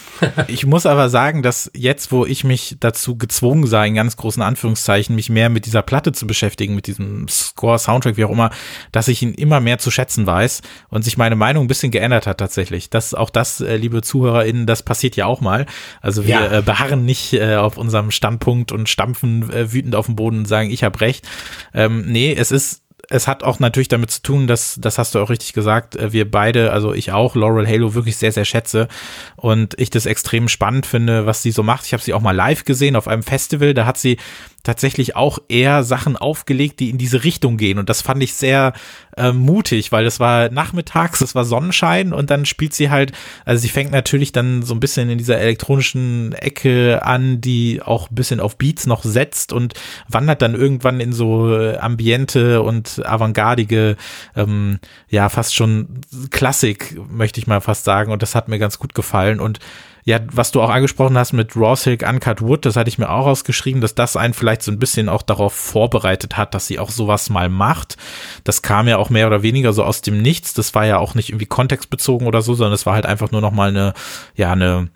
D: Ich muss aber sagen, dass jetzt, wo ich mich dazu gezwungen sah, in ganz großen Anführungszeichen, mich mehr mit dieser Platte zu beschäftigen, mit diesem Score, Soundtrack, wie auch immer, dass ich ihn immer mehr zu schätzen weiß und sich meine Meinung ein bisschen geändert hat tatsächlich. Das, auch das, äh, liebe ZuhörerInnen, das passiert ja auch mal. Also wir ja. äh, beharren nicht äh, auf unserem Standpunkt und stampfen äh, wütend auf den Boden und sagen, ich habe recht. Ähm, nee, es ist es hat auch natürlich damit zu tun, dass, das hast du auch richtig gesagt, äh, wir beide, also ich auch, Laurel Halo wirklich sehr, sehr schätze und ich das extrem spannend finde, was sie so macht. Ich habe sie auch mal live gesehen auf einem Festival, da hat sie tatsächlich auch eher Sachen aufgelegt, die in diese Richtung gehen. Und das fand ich sehr äh, mutig, weil es war nachmittags, es war Sonnenschein und dann spielt sie halt, also sie fängt natürlich dann so ein bisschen in dieser elektronischen Ecke an, die auch ein bisschen auf Beats noch setzt und wandert dann irgendwann in so äh, Ambiente und avantgardige, ähm, ja, fast schon Klassik, möchte ich mal fast sagen. Und das hat mir ganz gut gefallen. Und ja, was du auch angesprochen hast mit Raw Silk Uncut Wood, das hatte ich mir auch rausgeschrieben, dass das einen vielleicht so ein bisschen auch darauf vorbereitet hat, dass sie auch sowas mal macht. Das kam ja auch mehr oder weniger so aus dem Nichts. Das war ja auch nicht irgendwie kontextbezogen oder so, sondern es war halt einfach nur noch mal eine, ja, eine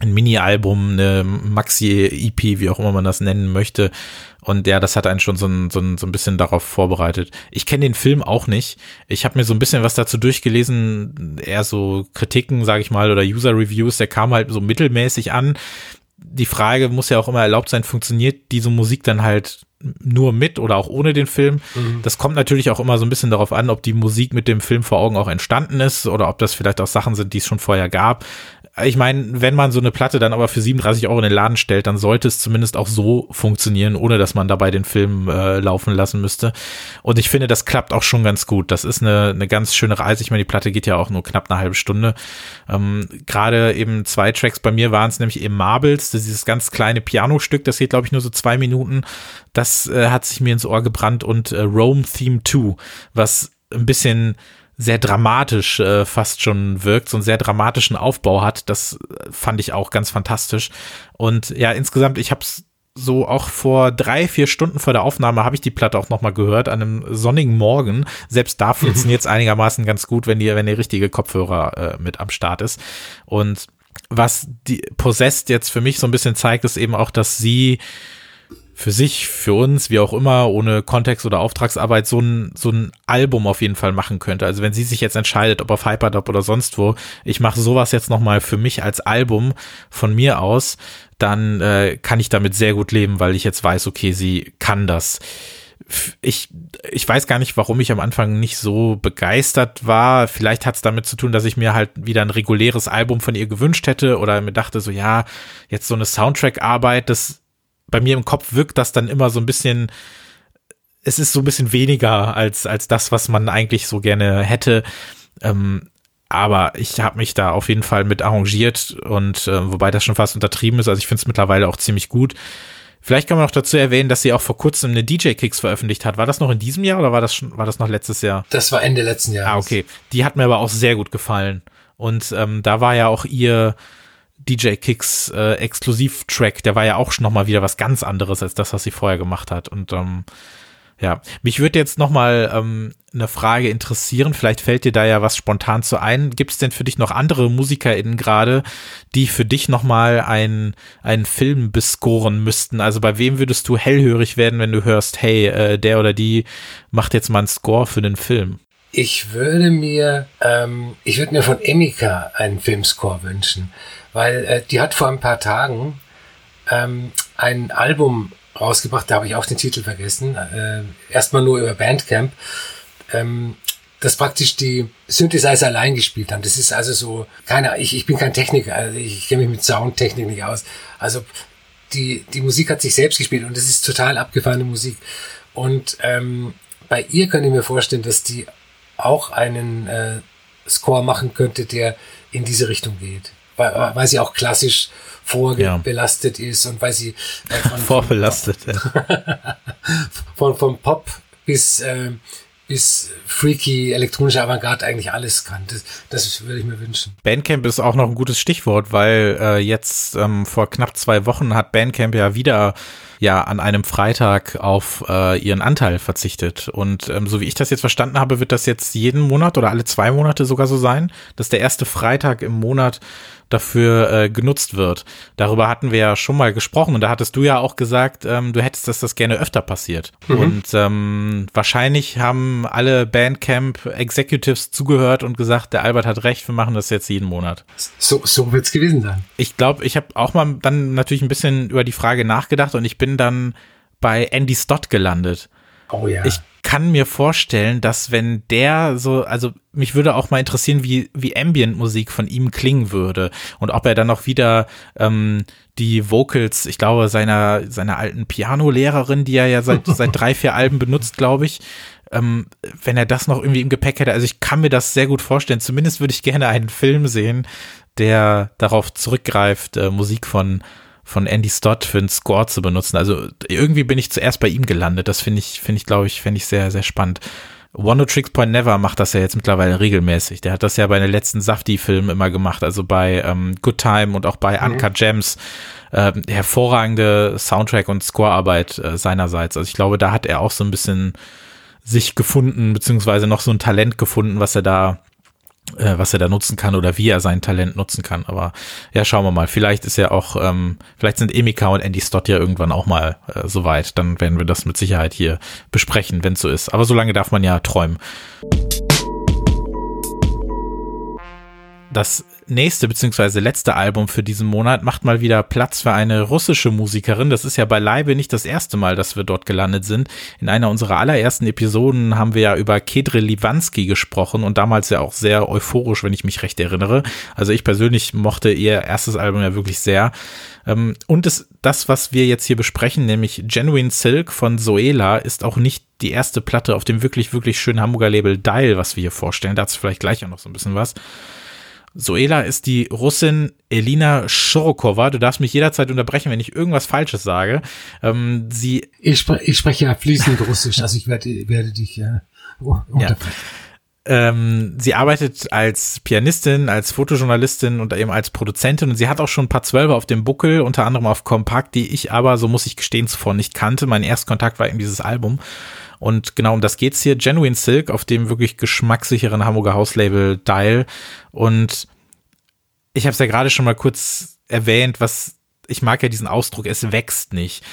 D: ein Mini-Album, eine Maxi-EP, wie auch immer man das nennen möchte. Und ja, das hat einen schon so ein, so ein, so ein bisschen darauf vorbereitet. Ich kenne den Film auch nicht. Ich habe mir so ein bisschen was dazu durchgelesen, eher so Kritiken, sage ich mal, oder User-Reviews, der kam halt so mittelmäßig an. Die Frage muss ja auch immer erlaubt sein, funktioniert diese Musik dann halt nur mit oder auch ohne den Film. Mhm. Das kommt natürlich auch immer so ein bisschen darauf an, ob die Musik mit dem Film vor Augen auch entstanden ist oder ob das vielleicht auch Sachen sind, die es schon vorher gab. Ich meine, wenn man so eine Platte dann aber für 37 Euro in den Laden stellt, dann sollte es zumindest auch so funktionieren, ohne dass man dabei den Film äh, laufen lassen müsste. Und ich finde, das klappt auch schon ganz gut. Das ist eine, eine ganz schöne Reise. Ich meine, die Platte geht ja auch nur knapp eine halbe Stunde. Ähm, Gerade eben zwei Tracks bei mir waren es nämlich eben Marbles, das ist dieses ganz kleine Pianostück, das geht, glaube ich, nur so zwei Minuten. Das äh, hat sich mir ins Ohr gebrannt und äh, Rome Theme 2, was ein bisschen sehr dramatisch äh, fast schon wirkt, so einen sehr dramatischen Aufbau hat. Das äh, fand ich auch ganz fantastisch. Und ja, insgesamt, ich habe es so auch vor drei, vier Stunden vor der Aufnahme habe ich die Platte auch nochmal gehört, an einem sonnigen Morgen. Selbst da funktioniert es einigermaßen ganz gut, wenn die, wenn der richtige Kopfhörer äh, mit am Start ist. Und was die Possessed jetzt für mich so ein bisschen zeigt, ist eben auch, dass sie für sich, für uns, wie auch immer, ohne Kontext oder Auftragsarbeit so ein, so ein Album auf jeden Fall machen könnte. Also wenn sie sich jetzt entscheidet, ob auf Hyperdub oder sonst wo, ich mache sowas jetzt nochmal für mich als Album von mir aus, dann äh, kann ich damit sehr gut leben, weil ich jetzt weiß, okay, sie kann das. Ich, ich weiß gar nicht, warum ich am Anfang nicht so begeistert war. Vielleicht hat es damit zu tun, dass ich mir halt wieder ein reguläres Album von ihr gewünscht hätte oder mir dachte so, ja, jetzt so eine Soundtrack-Arbeit, das bei mir im Kopf wirkt das dann immer so ein bisschen, es ist so ein bisschen weniger als, als das, was man eigentlich so gerne hätte. Ähm, aber ich habe mich da auf jeden Fall mit arrangiert und äh, wobei das schon fast untertrieben ist, also ich finde es mittlerweile auch ziemlich gut. Vielleicht kann man noch dazu erwähnen, dass sie auch vor kurzem eine DJ Kicks veröffentlicht hat. War das noch in diesem Jahr oder war das schon, war das noch letztes Jahr?
E: Das war Ende letzten Jahres.
D: Ah, okay. Die hat mir aber auch sehr gut gefallen. Und ähm, da war ja auch ihr, DJ Kicks äh, Exklusiv-Track, der war ja auch schon nochmal wieder was ganz anderes als das, was sie vorher gemacht hat. Und ähm, ja, mich würde jetzt nochmal ähm, eine Frage interessieren. Vielleicht fällt dir da ja was spontan zu ein. Gibt es denn für dich noch andere MusikerInnen gerade, die für dich nochmal einen, einen Film bescoren müssten? Also bei wem würdest du hellhörig werden, wenn du hörst, hey, äh, der oder die macht jetzt mal einen Score für den Film?
E: Ich würde mir, ähm, ich würde mir von Emika einen Filmscore wünschen weil äh, die hat vor ein paar Tagen ähm, ein Album rausgebracht, da habe ich auch den Titel vergessen, äh, erstmal nur über Bandcamp, ähm, das praktisch die Synthesizer allein gespielt haben. Das ist also so, keine, ich, ich bin kein Techniker, also ich kenne mich mit Soundtechnik nicht aus. Also die, die Musik hat sich selbst gespielt und das ist total abgefahrene Musik. Und ähm, bei ihr kann ich mir vorstellen, dass die auch einen äh, Score machen könnte, der in diese Richtung geht weil, weil sie auch klassisch vorbelastet ja. ist und weil sie
D: äh, von, vorbelastet
E: ja. von, von Pop bis äh, bis freaky elektronische Avantgarde eigentlich alles kann. Das, das würde ich mir wünschen.
D: Bandcamp ist auch noch ein gutes Stichwort, weil äh, jetzt ähm, vor knapp zwei Wochen hat Bandcamp ja wieder ja an einem Freitag auf äh, ihren Anteil verzichtet. Und ähm, so wie ich das jetzt verstanden habe, wird das jetzt jeden Monat oder alle zwei Monate sogar so sein, dass der erste Freitag im Monat dafür äh, genutzt wird. Darüber hatten wir ja schon mal gesprochen und da hattest du ja auch gesagt, ähm, du hättest, dass das gerne öfter passiert. Mhm. Und ähm, wahrscheinlich haben alle Bandcamp Executives zugehört und gesagt, der Albert hat recht, wir machen das jetzt jeden Monat.
E: So, so wird's gewesen sein.
D: Ich glaube, ich habe auch mal dann natürlich ein bisschen über die Frage nachgedacht und ich bin dann bei Andy Stott gelandet.
E: Oh ja.
D: Ich kann mir vorstellen, dass wenn der so, also mich würde auch mal interessieren, wie, wie Ambient-Musik von ihm klingen würde und ob er dann noch wieder ähm, die Vocals, ich glaube, seiner, seiner alten Piano-Lehrerin, die er ja seit, seit drei, vier Alben benutzt, glaube ich, ähm, wenn er das noch irgendwie im Gepäck hätte. Also ich kann mir das sehr gut vorstellen. Zumindest würde ich gerne einen Film sehen, der darauf zurückgreift, äh, Musik von von Andy Stott für einen Score zu benutzen. Also irgendwie bin ich zuerst bei ihm gelandet. Das finde ich, finde ich, glaube ich, finde ich sehr, sehr spannend. One No Tricks Point Never macht das ja jetzt mittlerweile regelmäßig. Der hat das ja bei den letzten Safti-Filmen immer gemacht, also bei ähm, Good Time und auch bei mhm. Uncut Gems. Äh, hervorragende Soundtrack- und Scorearbeit äh, seinerseits. Also ich glaube, da hat er auch so ein bisschen sich gefunden, beziehungsweise noch so ein Talent gefunden, was er da äh, was er da nutzen kann oder wie er sein Talent nutzen kann. Aber ja, schauen wir mal. Vielleicht ist ja auch, ähm, vielleicht sind Emika und Andy Stott ja irgendwann auch mal äh, soweit. Dann werden wir das mit Sicherheit hier besprechen, wenn es so ist. Aber solange darf man ja träumen. das nächste bzw. letzte Album für diesen Monat macht mal wieder Platz für eine russische Musikerin. Das ist ja beileibe nicht das erste Mal, dass wir dort gelandet sind. In einer unserer allerersten Episoden haben wir ja über Kedre Livansky gesprochen und damals ja auch sehr euphorisch, wenn ich mich recht erinnere. Also ich persönlich mochte ihr erstes Album ja wirklich sehr. Ähm, und das, das, was wir jetzt hier besprechen, nämlich Genuine Silk von Zoela, ist auch nicht die erste Platte auf dem wirklich, wirklich schönen Hamburger Label Dial, was wir hier vorstellen. Dazu vielleicht gleich auch noch so ein bisschen was. Soela ist die Russin Elina Shorokova. Du darfst mich jederzeit unterbrechen, wenn ich irgendwas Falsches sage. Ähm, sie
E: ich, spre ich spreche ja fließend Russisch, also ich werde, werde dich äh,
D: ja. Ähm, sie arbeitet als Pianistin, als Fotojournalistin und eben als Produzentin und sie hat auch schon ein paar Zwölfe auf dem Buckel, unter anderem auf Kompakt, die ich aber, so muss ich gestehen, zuvor nicht kannte. Mein Erstkontakt war eben dieses Album. Und genau um das geht's hier. Genuine Silk auf dem wirklich geschmackssicheren Hamburger Hauslabel Dial. Und ich habe es ja gerade schon mal kurz erwähnt, was ich mag ja diesen Ausdruck, es wächst nicht.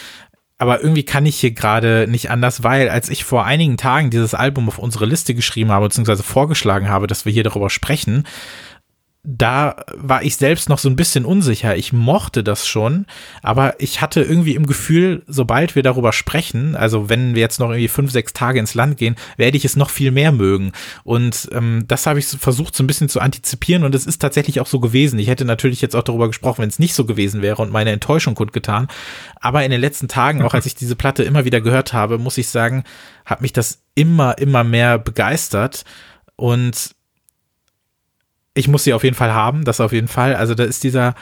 D: Aber irgendwie kann ich hier gerade nicht anders, weil als ich vor einigen Tagen dieses Album auf unsere Liste geschrieben habe, beziehungsweise vorgeschlagen habe, dass wir hier darüber sprechen, da war ich selbst noch so ein bisschen unsicher. Ich mochte das schon, aber ich hatte irgendwie im Gefühl, sobald wir darüber sprechen, also wenn wir jetzt noch irgendwie fünf, sechs Tage ins Land gehen, werde ich es noch viel mehr mögen. Und ähm, das habe ich versucht so ein bisschen zu antizipieren und es ist tatsächlich auch so gewesen. Ich hätte natürlich jetzt auch darüber gesprochen, wenn es nicht so gewesen wäre und meine Enttäuschung kundgetan. Aber in den letzten Tagen, auch als ich diese Platte immer wieder gehört habe, muss ich sagen, hat mich das immer, immer mehr begeistert. Und ich muss sie auf jeden Fall haben, das auf jeden Fall. Also da ist dieser,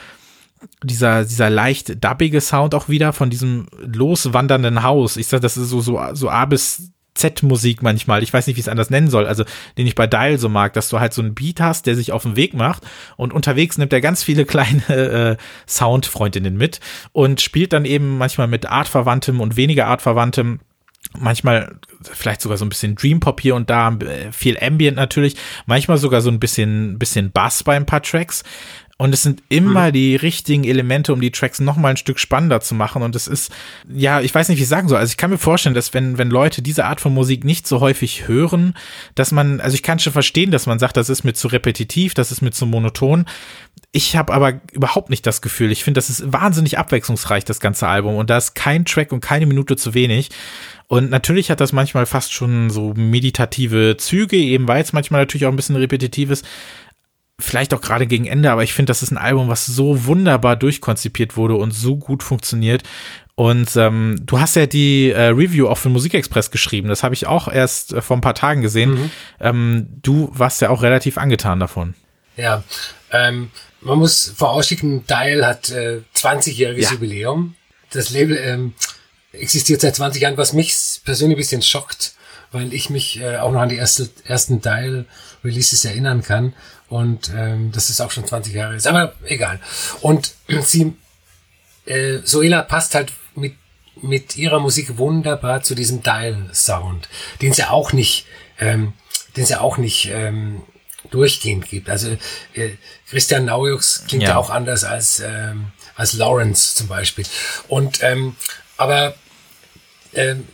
D: dieser, dieser leicht dubbige Sound auch wieder von diesem loswandernden Haus. Ich sag, das ist so, so, so A bis Z-Musik manchmal. Ich weiß nicht, wie ich es anders nennen soll. Also, den ich bei Dial so mag, dass du halt so einen Beat hast, der sich auf den Weg macht und unterwegs nimmt er ganz viele kleine äh, Soundfreundinnen mit und spielt dann eben manchmal mit artverwandtem und weniger artverwandtem manchmal vielleicht sogar so ein bisschen Dream Pop hier und da, äh, viel Ambient natürlich, manchmal sogar so ein bisschen, bisschen Bass bei ein paar Tracks. Und es sind immer mhm. die richtigen Elemente, um die Tracks noch mal ein Stück spannender zu machen. Und es ist, ja, ich weiß nicht, wie ich sagen soll. Also ich kann mir vorstellen, dass wenn, wenn Leute diese Art von Musik nicht so häufig hören, dass man, also ich kann schon verstehen, dass man sagt, das ist mir zu repetitiv, das ist mir zu monoton. Ich habe aber überhaupt nicht das Gefühl. Ich finde, das ist wahnsinnig abwechslungsreich, das ganze Album. Und da ist kein Track und keine Minute zu wenig. Und natürlich hat das manchmal fast schon so meditative Züge, eben weil es manchmal natürlich auch ein bisschen repetitiv ist. Vielleicht auch gerade gegen Ende, aber ich finde, das ist ein Album, was so wunderbar durchkonzipiert wurde und so gut funktioniert. Und ähm, du hast ja die äh, Review auch für Musikexpress geschrieben. Das habe ich auch erst äh, vor ein paar Tagen gesehen. Mhm. Ähm, du warst ja auch relativ angetan davon.
E: Ja, ähm, man muss vorausschicken, Dial hat äh, 20-jähriges ja. Jubiläum. Das Label ähm, existiert seit 20 Jahren, was mich persönlich ein bisschen schockt, weil ich mich äh, auch noch an die erste, ersten Dial-Releases erinnern kann. Und ähm, das ist auch schon 20 Jahre ist. Aber egal. Und sie, äh, Soela passt halt mit, mit ihrer Musik wunderbar zu diesem Dial-Sound, den es ja auch nicht, ähm, den es ja auch nicht ähm, durchgehend gibt. Also äh, Christian Naujux klingt ja. ja auch anders als, ähm, als Lawrence zum Beispiel. Und ähm, aber ähm,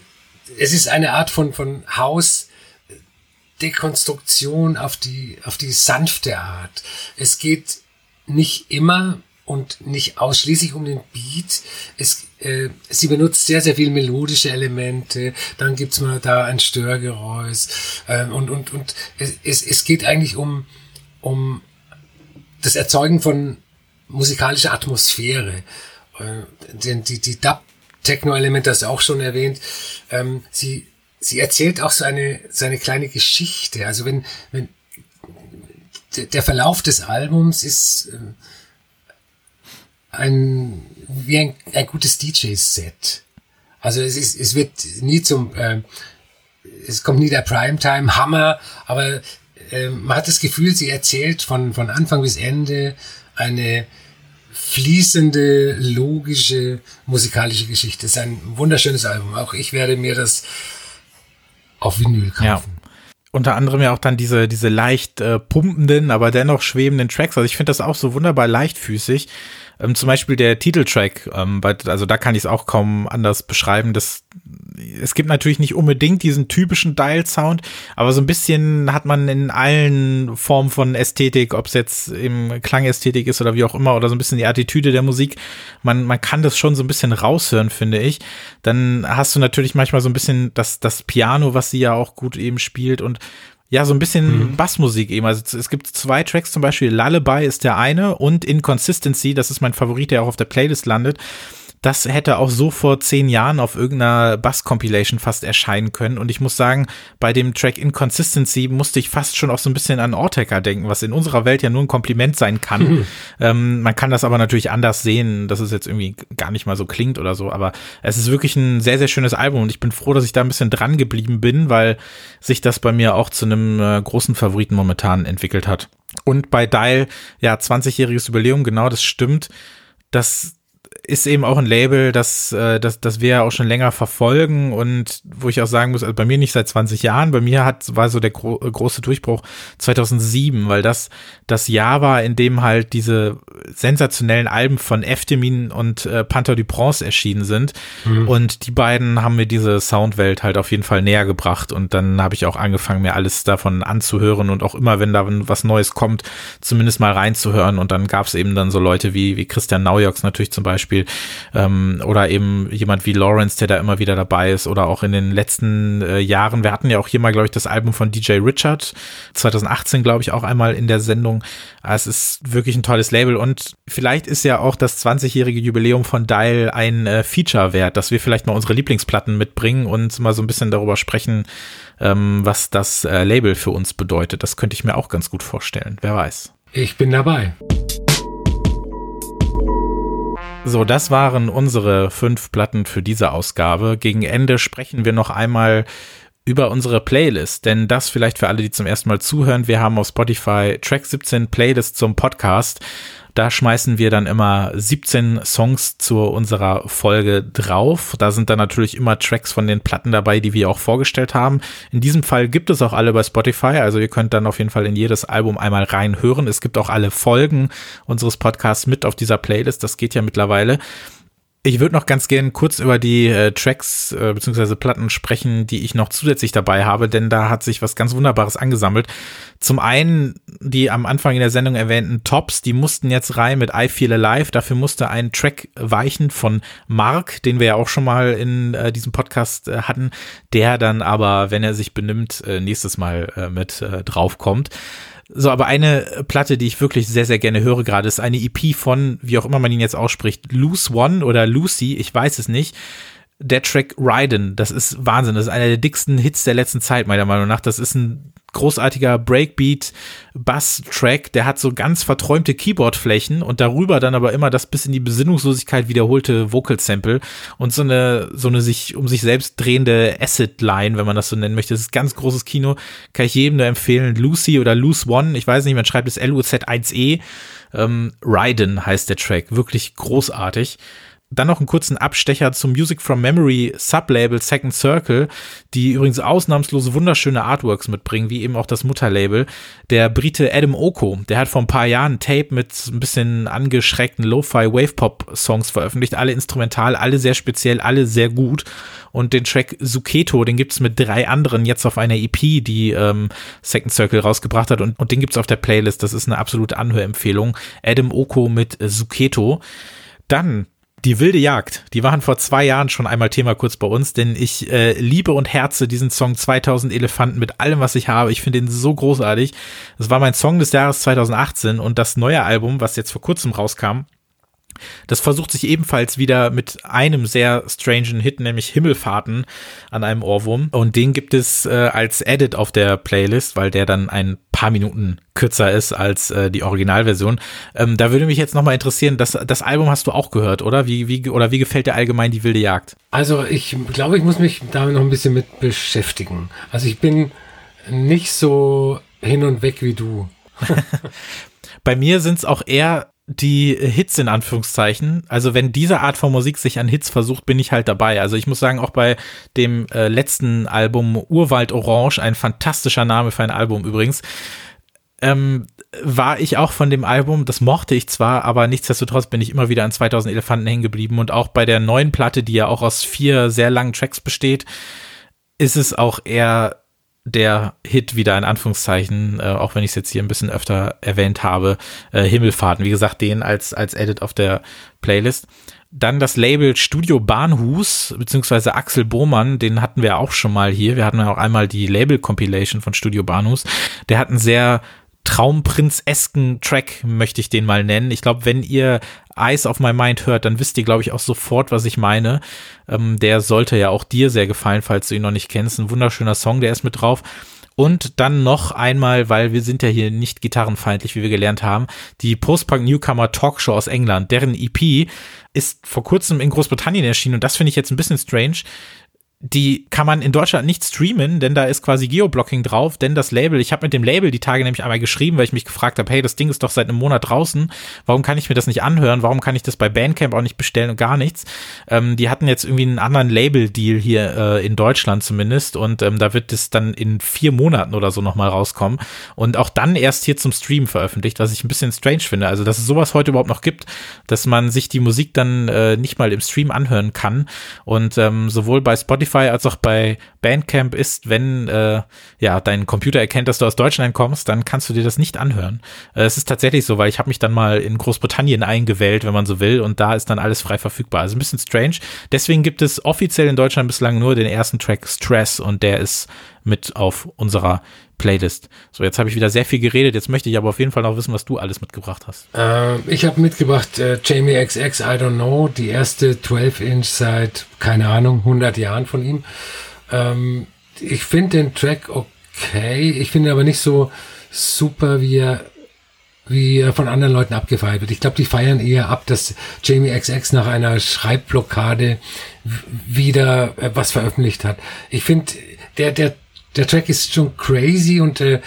E: es ist eine Art von, von Hausdekonstruktion auf die, auf die sanfte Art. Es geht nicht immer und nicht ausschließlich um den Beat. Es, äh, sie benutzt sehr, sehr viel melodische Elemente. Dann gibt's mal da ein Störgeräusch. Äh, und und, und es, es, geht eigentlich um, um das Erzeugen von musikalischer Atmosphäre. Äh, die, die, die Dub Techno-Element, das auch schon erwähnt. Ähm, sie, sie erzählt auch so eine, so eine kleine Geschichte. Also wenn, wenn der Verlauf des Albums ist äh, ein, wie ein, ein gutes DJ-Set. Also es ist, es wird nie zum, äh, es kommt nie der Primetime-Hammer, aber äh, man hat das Gefühl, sie erzählt von, von Anfang bis Ende eine, fließende, logische, musikalische Geschichte. Es ist ein wunderschönes Album. Auch ich werde mir das auf Vinyl kaufen. Ja.
D: Unter anderem ja auch dann diese, diese leicht äh, pumpenden, aber dennoch schwebenden Tracks. Also ich finde das auch so wunderbar leichtfüßig. Ähm, zum Beispiel der Titeltrack, ähm, also da kann ich es auch kaum anders beschreiben. Das, es gibt natürlich nicht unbedingt diesen typischen Dial-Sound, aber so ein bisschen hat man in allen Formen von Ästhetik, ob es jetzt im Klangästhetik ist oder wie auch immer, oder so ein bisschen die Attitüde der Musik, man, man kann das schon so ein bisschen raushören, finde ich. Dann hast du natürlich manchmal so ein bisschen das, das Piano, was sie ja auch gut eben spielt und ja, so ein bisschen mhm. Bassmusik eben. Also es gibt zwei Tracks zum Beispiel. Lullaby ist der eine und Inconsistency, das ist mein Favorit, der auch auf der Playlist landet das hätte auch so vor zehn Jahren auf irgendeiner Bass-Compilation fast erscheinen können. Und ich muss sagen, bei dem Track Inconsistency musste ich fast schon auch so ein bisschen an Ortecker denken, was in unserer Welt ja nur ein Kompliment sein kann. Mhm. Ähm, man kann das aber natürlich anders sehen, dass es jetzt irgendwie gar nicht mal so klingt oder so. Aber es ist wirklich ein sehr, sehr schönes Album und ich bin froh, dass ich da ein bisschen dran geblieben bin, weil sich das bei mir auch zu einem äh, großen Favoriten momentan entwickelt hat. Und bei Dial, ja, 20-jähriges Jubiläum, genau, das stimmt. Das ist eben auch ein Label, das, äh, das, das wir ja auch schon länger verfolgen und wo ich auch sagen muss, also bei mir nicht seit 20 Jahren, bei mir hat, war so der gro große Durchbruch 2007, weil das das Jahr war, in dem halt diese sensationellen Alben von Eftemin und äh, Panther du Prince erschienen sind. Mhm. und die beiden haben mir diese Soundwelt halt auf jeden Fall näher gebracht und dann habe ich auch angefangen, mir alles davon anzuhören und auch immer, wenn da was Neues kommt, zumindest mal reinzuhören. Und dann gab es eben dann so Leute wie, wie Christian Naujoks natürlich zum Beispiel, Beispiel. Ähm, oder eben jemand wie Lawrence, der da immer wieder dabei ist. Oder auch in den letzten äh, Jahren. Wir hatten ja auch hier mal, glaube ich, das Album von DJ Richard. 2018, glaube ich, auch einmal in der Sendung. Ah, es ist wirklich ein tolles Label. Und vielleicht ist ja auch das 20-jährige Jubiläum von Dial ein äh, Feature wert, dass wir vielleicht mal unsere Lieblingsplatten mitbringen und mal so ein bisschen darüber sprechen, ähm, was das äh, Label für uns bedeutet. Das könnte ich mir auch ganz gut vorstellen. Wer weiß.
E: Ich bin dabei.
D: So, das waren unsere fünf Platten für diese Ausgabe. Gegen Ende sprechen wir noch einmal über unsere Playlist, denn das vielleicht für alle, die zum ersten Mal zuhören. Wir haben auf Spotify Track 17 Playlist zum Podcast da schmeißen wir dann immer 17 Songs zu unserer Folge drauf. Da sind dann natürlich immer Tracks von den Platten dabei, die wir auch vorgestellt haben. In diesem Fall gibt es auch alle bei Spotify, also ihr könnt dann auf jeden Fall in jedes Album einmal reinhören. Es gibt auch alle Folgen unseres Podcasts mit auf dieser Playlist. Das geht ja mittlerweile. Ich würde noch ganz gern kurz über die äh, Tracks äh, bzw. Platten sprechen, die ich noch zusätzlich dabei habe, denn da hat sich was ganz Wunderbares angesammelt. Zum einen die am Anfang in der Sendung erwähnten Tops, die mussten jetzt rein mit I Feel Alive. Dafür musste ein Track weichen von Mark, den wir ja auch schon mal in äh, diesem Podcast äh, hatten, der dann aber, wenn er sich benimmt, äh, nächstes Mal äh, mit äh, draufkommt. So, aber eine Platte, die ich wirklich sehr, sehr gerne höre gerade, ist eine EP von, wie auch immer man ihn jetzt ausspricht, Loose One oder Lucy, ich weiß es nicht. Der Track Ryden, das ist Wahnsinn. Das ist einer der dicksten Hits der letzten Zeit, meiner Meinung nach. Das ist ein großartiger Breakbeat Bass Track, der hat so ganz verträumte Keyboardflächen und darüber dann aber immer das bis in die Besinnungslosigkeit wiederholte Vocal Sample und so eine so eine sich um sich selbst drehende Acid Line, wenn man das so nennen möchte. Das ist ganz großes Kino, kann ich jedem nur empfehlen. Lucy oder Loose One, ich weiß nicht, man schreibt es L U Z 1 E. Ähm, Ryden heißt der Track, wirklich großartig. Dann noch einen kurzen Abstecher zum Music from Memory Sublabel Second Circle, die übrigens ausnahmslos wunderschöne Artworks mitbringen, wie eben auch das Mutterlabel. Der Brite Adam Oko, der hat vor ein paar Jahren Tape mit ein bisschen angeschreckten Lo-Fi Wave-Pop-Songs veröffentlicht. Alle instrumental, alle sehr speziell, alle sehr gut. Und den Track Suketo, den gibt's mit drei anderen jetzt auf einer EP, die ähm, Second Circle rausgebracht hat. Und, und den gibt's auf der Playlist. Das ist eine absolute Anhörempfehlung. Adam Oko mit Suketo. Dann die wilde Jagd, die waren vor zwei Jahren schon einmal Thema kurz bei uns, denn ich äh, liebe und herze diesen Song 2000 Elefanten mit allem, was ich habe. Ich finde ihn so großartig. Das war mein Song des Jahres 2018 und das neue Album, was jetzt vor kurzem rauskam, das versucht sich ebenfalls wieder mit einem sehr strangen Hit, nämlich Himmelfahrten an einem Ohrwurm. Und den gibt es äh, als Edit auf der Playlist, weil der dann ein paar Minuten kürzer ist als äh, die Originalversion. Ähm, da würde mich jetzt nochmal interessieren, das, das Album hast du auch gehört, oder? Wie, wie, oder wie gefällt dir allgemein die wilde Jagd?
E: Also ich glaube, ich muss mich damit noch ein bisschen mit beschäftigen. Also ich bin nicht so hin und weg wie du.
D: Bei mir sind es auch eher die Hits in Anführungszeichen. Also wenn diese Art von Musik sich an Hits versucht, bin ich halt dabei. Also ich muss sagen, auch bei dem äh, letzten Album Urwald Orange, ein fantastischer Name für ein Album übrigens, ähm, war ich auch von dem Album, das mochte ich zwar, aber nichtsdestotrotz bin ich immer wieder an 2000 Elefanten hängen geblieben und auch bei der neuen Platte, die ja auch aus vier sehr langen Tracks besteht, ist es auch eher der Hit wieder in Anführungszeichen, äh, auch wenn ich es jetzt hier ein bisschen öfter erwähnt habe, äh, Himmelfahrten, wie gesagt, den als, als Edit auf der Playlist. Dann das Label Studio Bahnhus, beziehungsweise Axel Bohmann, den hatten wir auch schon mal hier. Wir hatten ja auch einmal die Label-Compilation von Studio Bahnhus. Der hat einen sehr Traumprinz-esken Track, möchte ich den mal nennen. Ich glaube, wenn ihr Eyes of My Mind hört, dann wisst ihr, glaube ich, auch sofort, was ich meine. Ähm, der sollte ja auch dir sehr gefallen, falls du ihn noch nicht kennst. Ein wunderschöner Song, der ist mit drauf. Und dann noch einmal, weil wir sind ja hier nicht gitarrenfeindlich, wie wir gelernt haben, die Post-Punk Newcomer Talkshow aus England, deren EP ist vor kurzem in Großbritannien erschienen und das finde ich jetzt ein bisschen strange die kann man in Deutschland nicht streamen, denn da ist quasi Geoblocking drauf, denn das Label, ich habe mit dem Label die Tage nämlich einmal geschrieben, weil ich mich gefragt habe, hey, das Ding ist doch seit einem Monat draußen, warum kann ich mir das nicht anhören, warum kann ich das bei Bandcamp auch nicht bestellen und gar nichts. Ähm, die hatten jetzt irgendwie einen anderen Label-Deal hier äh, in Deutschland zumindest und ähm, da wird es dann in vier Monaten oder so nochmal rauskommen und auch dann erst hier zum Stream veröffentlicht, was ich ein bisschen strange finde, also dass es sowas heute überhaupt noch gibt, dass man sich die Musik dann äh, nicht mal im Stream anhören kann und ähm, sowohl bei Spotify Spotify als auch bei Bandcamp ist, wenn äh, ja dein Computer erkennt, dass du aus Deutschland kommst, dann kannst du dir das nicht anhören. Äh, es ist tatsächlich so, weil ich habe mich dann mal in Großbritannien eingewählt, wenn man so will, und da ist dann alles frei verfügbar. Also ein bisschen strange. Deswegen gibt es offiziell in Deutschland bislang nur den ersten Track Stress und der ist mit auf unserer Playlist. So, jetzt habe ich wieder sehr viel geredet. Jetzt möchte ich aber auf jeden Fall noch wissen, was du alles mitgebracht hast.
E: Äh, ich habe mitgebracht äh, Jamie XX, I don't know, die erste 12-Inch seit, keine Ahnung, 100 Jahren von ihm. Ähm, ich finde den Track okay. Ich finde aber nicht so super, wie er wie von anderen Leuten abgefeiert wird. Ich glaube, die feiern eher ab, dass Jamie XX nach einer Schreibblockade wieder äh, was veröffentlicht hat. Ich finde, der, der der Track ist schon crazy und äh,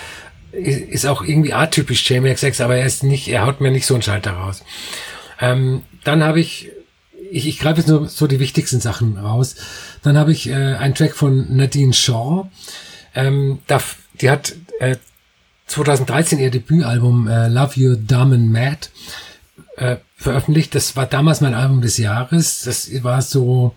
E: ist auch irgendwie atypisch JMX6, aber er ist nicht, er haut mir nicht so einen Schalter raus. Ähm, dann habe ich, ich, ich greife jetzt nur so die wichtigsten Sachen raus. Dann habe ich äh, einen Track von Nadine Shaw. Ähm, da, die hat äh, 2013 ihr Debütalbum äh, Love You Dumb and Mad äh, veröffentlicht. Das war damals mein Album des Jahres. Das war so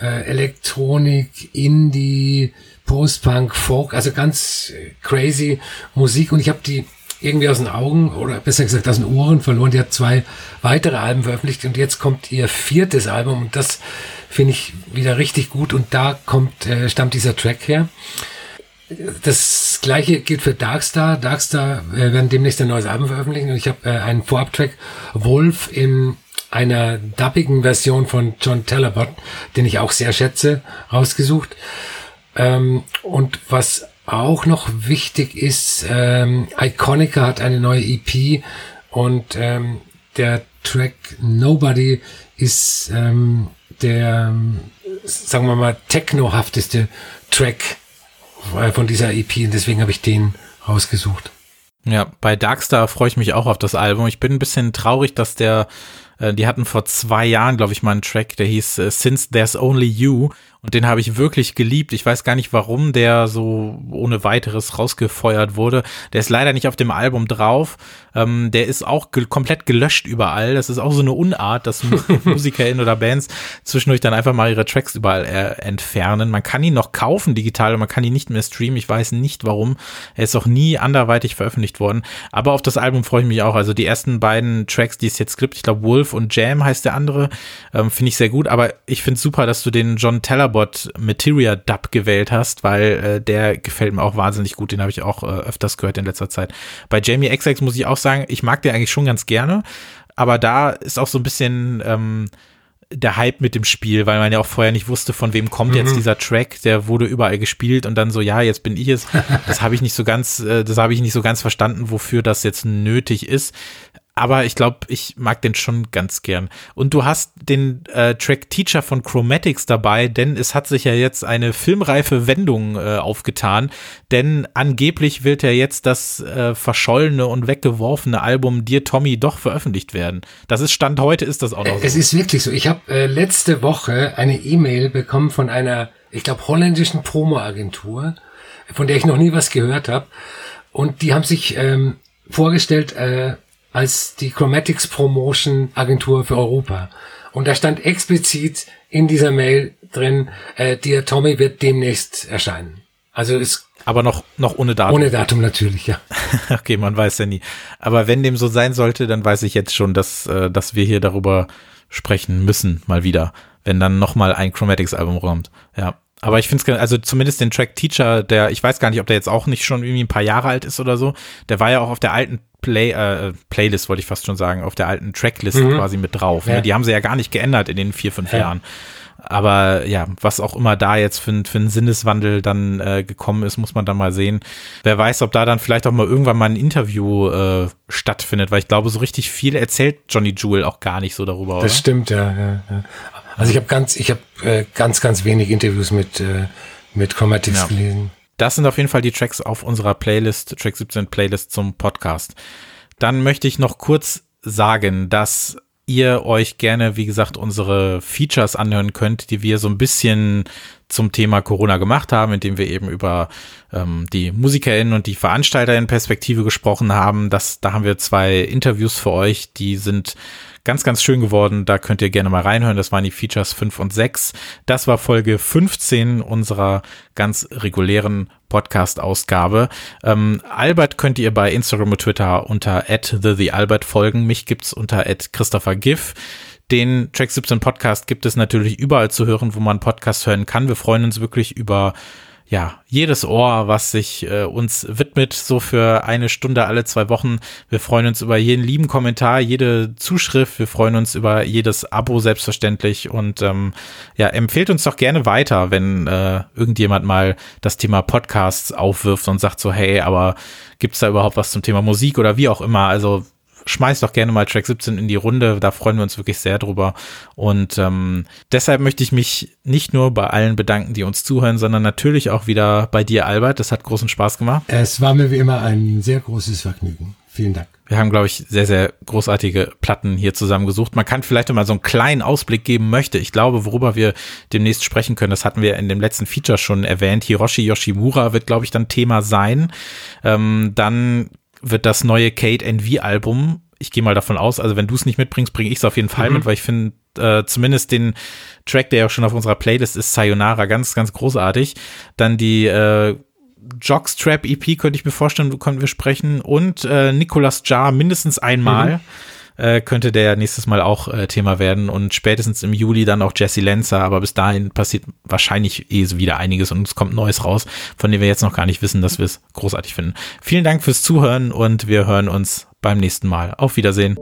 E: äh, Elektronik, Indie, Post-Punk, Folk, also ganz crazy Musik und ich habe die irgendwie aus den Augen oder besser gesagt aus den Ohren verloren. Die hat zwei weitere Alben veröffentlicht und jetzt kommt ihr viertes Album und das finde ich wieder richtig gut und da kommt äh, stammt dieser Track her. Das gleiche gilt für Darkstar. Darkstar äh, werden demnächst ein neues Album veröffentlichen und ich habe äh, einen Vorabtrack Wolf in einer dubbigen Version von John Talabot, den ich auch sehr schätze, rausgesucht. Ähm, und was auch noch wichtig ist, ähm, Iconica hat eine neue EP und ähm, der Track Nobody ist ähm, der, sagen wir mal, technohafteste Track äh, von dieser EP und deswegen habe ich den rausgesucht.
D: Ja, bei Darkstar freue ich mich auch auf das Album. Ich bin ein bisschen traurig, dass der, äh, die hatten vor zwei Jahren, glaube ich, mal einen Track, der hieß äh, Since There's Only You und den habe ich wirklich geliebt. Ich weiß gar nicht, warum der so ohne weiteres rausgefeuert wurde. Der ist leider nicht auf dem Album drauf. Ähm, der ist auch ge komplett gelöscht überall. Das ist auch so eine Unart, dass MusikerInnen oder Bands zwischendurch dann einfach mal ihre Tracks überall äh, entfernen. Man kann ihn noch kaufen digital und man kann ihn nicht mehr streamen. Ich weiß nicht warum. Er ist auch nie anderweitig veröffentlicht worden. Aber auf das Album freue ich mich auch. Also die ersten beiden Tracks, die es jetzt gibt, ich glaube Wolf und Jam heißt der andere, ähm, finde ich sehr gut. Aber ich finde super, dass du den John Teller Robot Materia Dub gewählt hast, weil äh, der gefällt mir auch wahnsinnig gut. Den habe ich auch äh, öfters gehört in letzter Zeit. Bei Jamie XX muss ich auch sagen, ich mag den eigentlich schon ganz gerne, aber da ist auch so ein bisschen ähm, der Hype mit dem Spiel, weil man ja auch vorher nicht wusste, von wem kommt mhm. jetzt dieser Track, der wurde überall gespielt und dann so, ja, jetzt bin ich es. Das habe ich nicht so ganz, äh, das habe ich nicht so ganz verstanden, wofür das jetzt nötig ist aber ich glaube, ich mag den schon ganz gern. Und du hast den äh, Track Teacher von Chromatics dabei, denn es hat sich ja jetzt eine filmreife Wendung äh, aufgetan, denn angeblich wird ja jetzt das äh, verschollene und weggeworfene Album Dear Tommy doch veröffentlicht werden. Das ist Stand heute, ist das auch noch
E: so. Es ist wirklich so. Ich habe äh, letzte Woche eine E-Mail bekommen von einer, ich glaube, holländischen Promo-Agentur, von der ich noch nie was gehört habe. Und die haben sich ähm, vorgestellt äh, als die Chromatics Promotion Agentur für Europa. Und da stand explizit in dieser Mail drin, äh, Dear Tommy wird demnächst erscheinen. Also ist
D: aber noch, noch ohne Datum.
E: Ohne Datum natürlich, ja.
D: okay, man weiß ja nie. Aber wenn dem so sein sollte, dann weiß ich jetzt schon, dass, äh, dass wir hier darüber sprechen müssen, mal wieder, wenn dann nochmal ein Chromatics-Album kommt. Ja. Aber ich finde es, also zumindest den Track Teacher, der, ich weiß gar nicht, ob der jetzt auch nicht schon irgendwie ein paar Jahre alt ist oder so, der war ja auch auf der alten Play, äh, Playlist, wollte ich fast schon sagen, auf der alten Tracklist mhm. quasi mit drauf. Ne? Ja. Die haben sie ja gar nicht geändert in den vier, fünf ja. Jahren. Aber ja, was auch immer da jetzt für, für einen Sinneswandel dann äh, gekommen ist, muss man dann mal sehen. Wer weiß, ob da dann vielleicht auch mal irgendwann mal ein Interview äh, stattfindet, weil ich glaube, so richtig viel erzählt Johnny Jewel auch gar nicht so darüber.
E: Das stimmt, ja, ja, ja. Also ich habe ganz, ich habe äh, ganz, ganz wenig Interviews mit äh, mit Chromatics ja. gelesen.
D: Das sind auf jeden Fall die Tracks auf unserer Playlist, Track 17 Playlist zum Podcast. Dann möchte ich noch kurz sagen, dass ihr euch gerne, wie gesagt, unsere Features anhören könnt, die wir so ein bisschen zum Thema Corona gemacht haben, indem wir eben über ähm, die MusikerInnen und die VeranstalterInnen Perspektive gesprochen haben. Das, da haben wir zwei Interviews für euch, die sind Ganz, ganz schön geworden. Da könnt ihr gerne mal reinhören. Das waren die Features 5 und 6. Das war Folge 15 unserer ganz regulären Podcast-Ausgabe. Ähm, Albert könnt ihr bei Instagram und Twitter unter at the, the Albert folgen. Mich gibt's unter at Christopher Giff. Den Track 17 Podcast gibt es natürlich überall zu hören, wo man Podcast hören kann. Wir freuen uns wirklich über ja, jedes Ohr, was sich äh, uns widmet, so für eine Stunde alle zwei Wochen. Wir freuen uns über jeden lieben Kommentar, jede Zuschrift. Wir freuen uns über jedes Abo selbstverständlich und ähm, ja, empfehlt uns doch gerne weiter, wenn äh, irgendjemand mal das Thema Podcasts aufwirft und sagt so, hey, aber gibt's da überhaupt was zum Thema Musik oder wie auch immer? Also schmeißt doch gerne mal Track 17 in die Runde. Da freuen wir uns wirklich sehr drüber. Und ähm, deshalb möchte ich mich nicht nur bei allen bedanken, die uns zuhören, sondern natürlich auch wieder bei dir, Albert. Das hat großen Spaß gemacht.
E: Es war mir wie immer ein sehr großes Vergnügen. Vielen Dank.
D: Wir haben, glaube ich, sehr, sehr großartige Platten hier zusammengesucht. Man kann vielleicht mal so einen kleinen Ausblick geben möchte. Ich glaube, worüber wir demnächst sprechen können, das hatten wir in dem letzten Feature schon erwähnt. Hiroshi Yoshimura wird, glaube ich, dann Thema sein. Ähm, dann wird das neue Kate NV-Album. Ich gehe mal davon aus, also wenn du es nicht mitbringst, bringe ich es auf jeden Fall mhm. mit, weil ich finde äh, zumindest den Track, der ja schon auf unserer Playlist ist, Sayonara, ganz, ganz großartig. Dann die äh, Jockstrap EP könnte ich mir vorstellen, können wir sprechen. Und äh, Nicolas Jar mindestens einmal. Mhm äh, könnte der nächstes Mal auch äh, Thema werden und spätestens im Juli dann auch Jesse Lancer, aber bis dahin passiert wahrscheinlich eh so wieder einiges und es kommt Neues raus, von dem wir jetzt noch gar nicht wissen, dass wir es großartig finden. Vielen Dank fürs Zuhören und wir hören uns beim nächsten Mal. Auf Wiedersehen.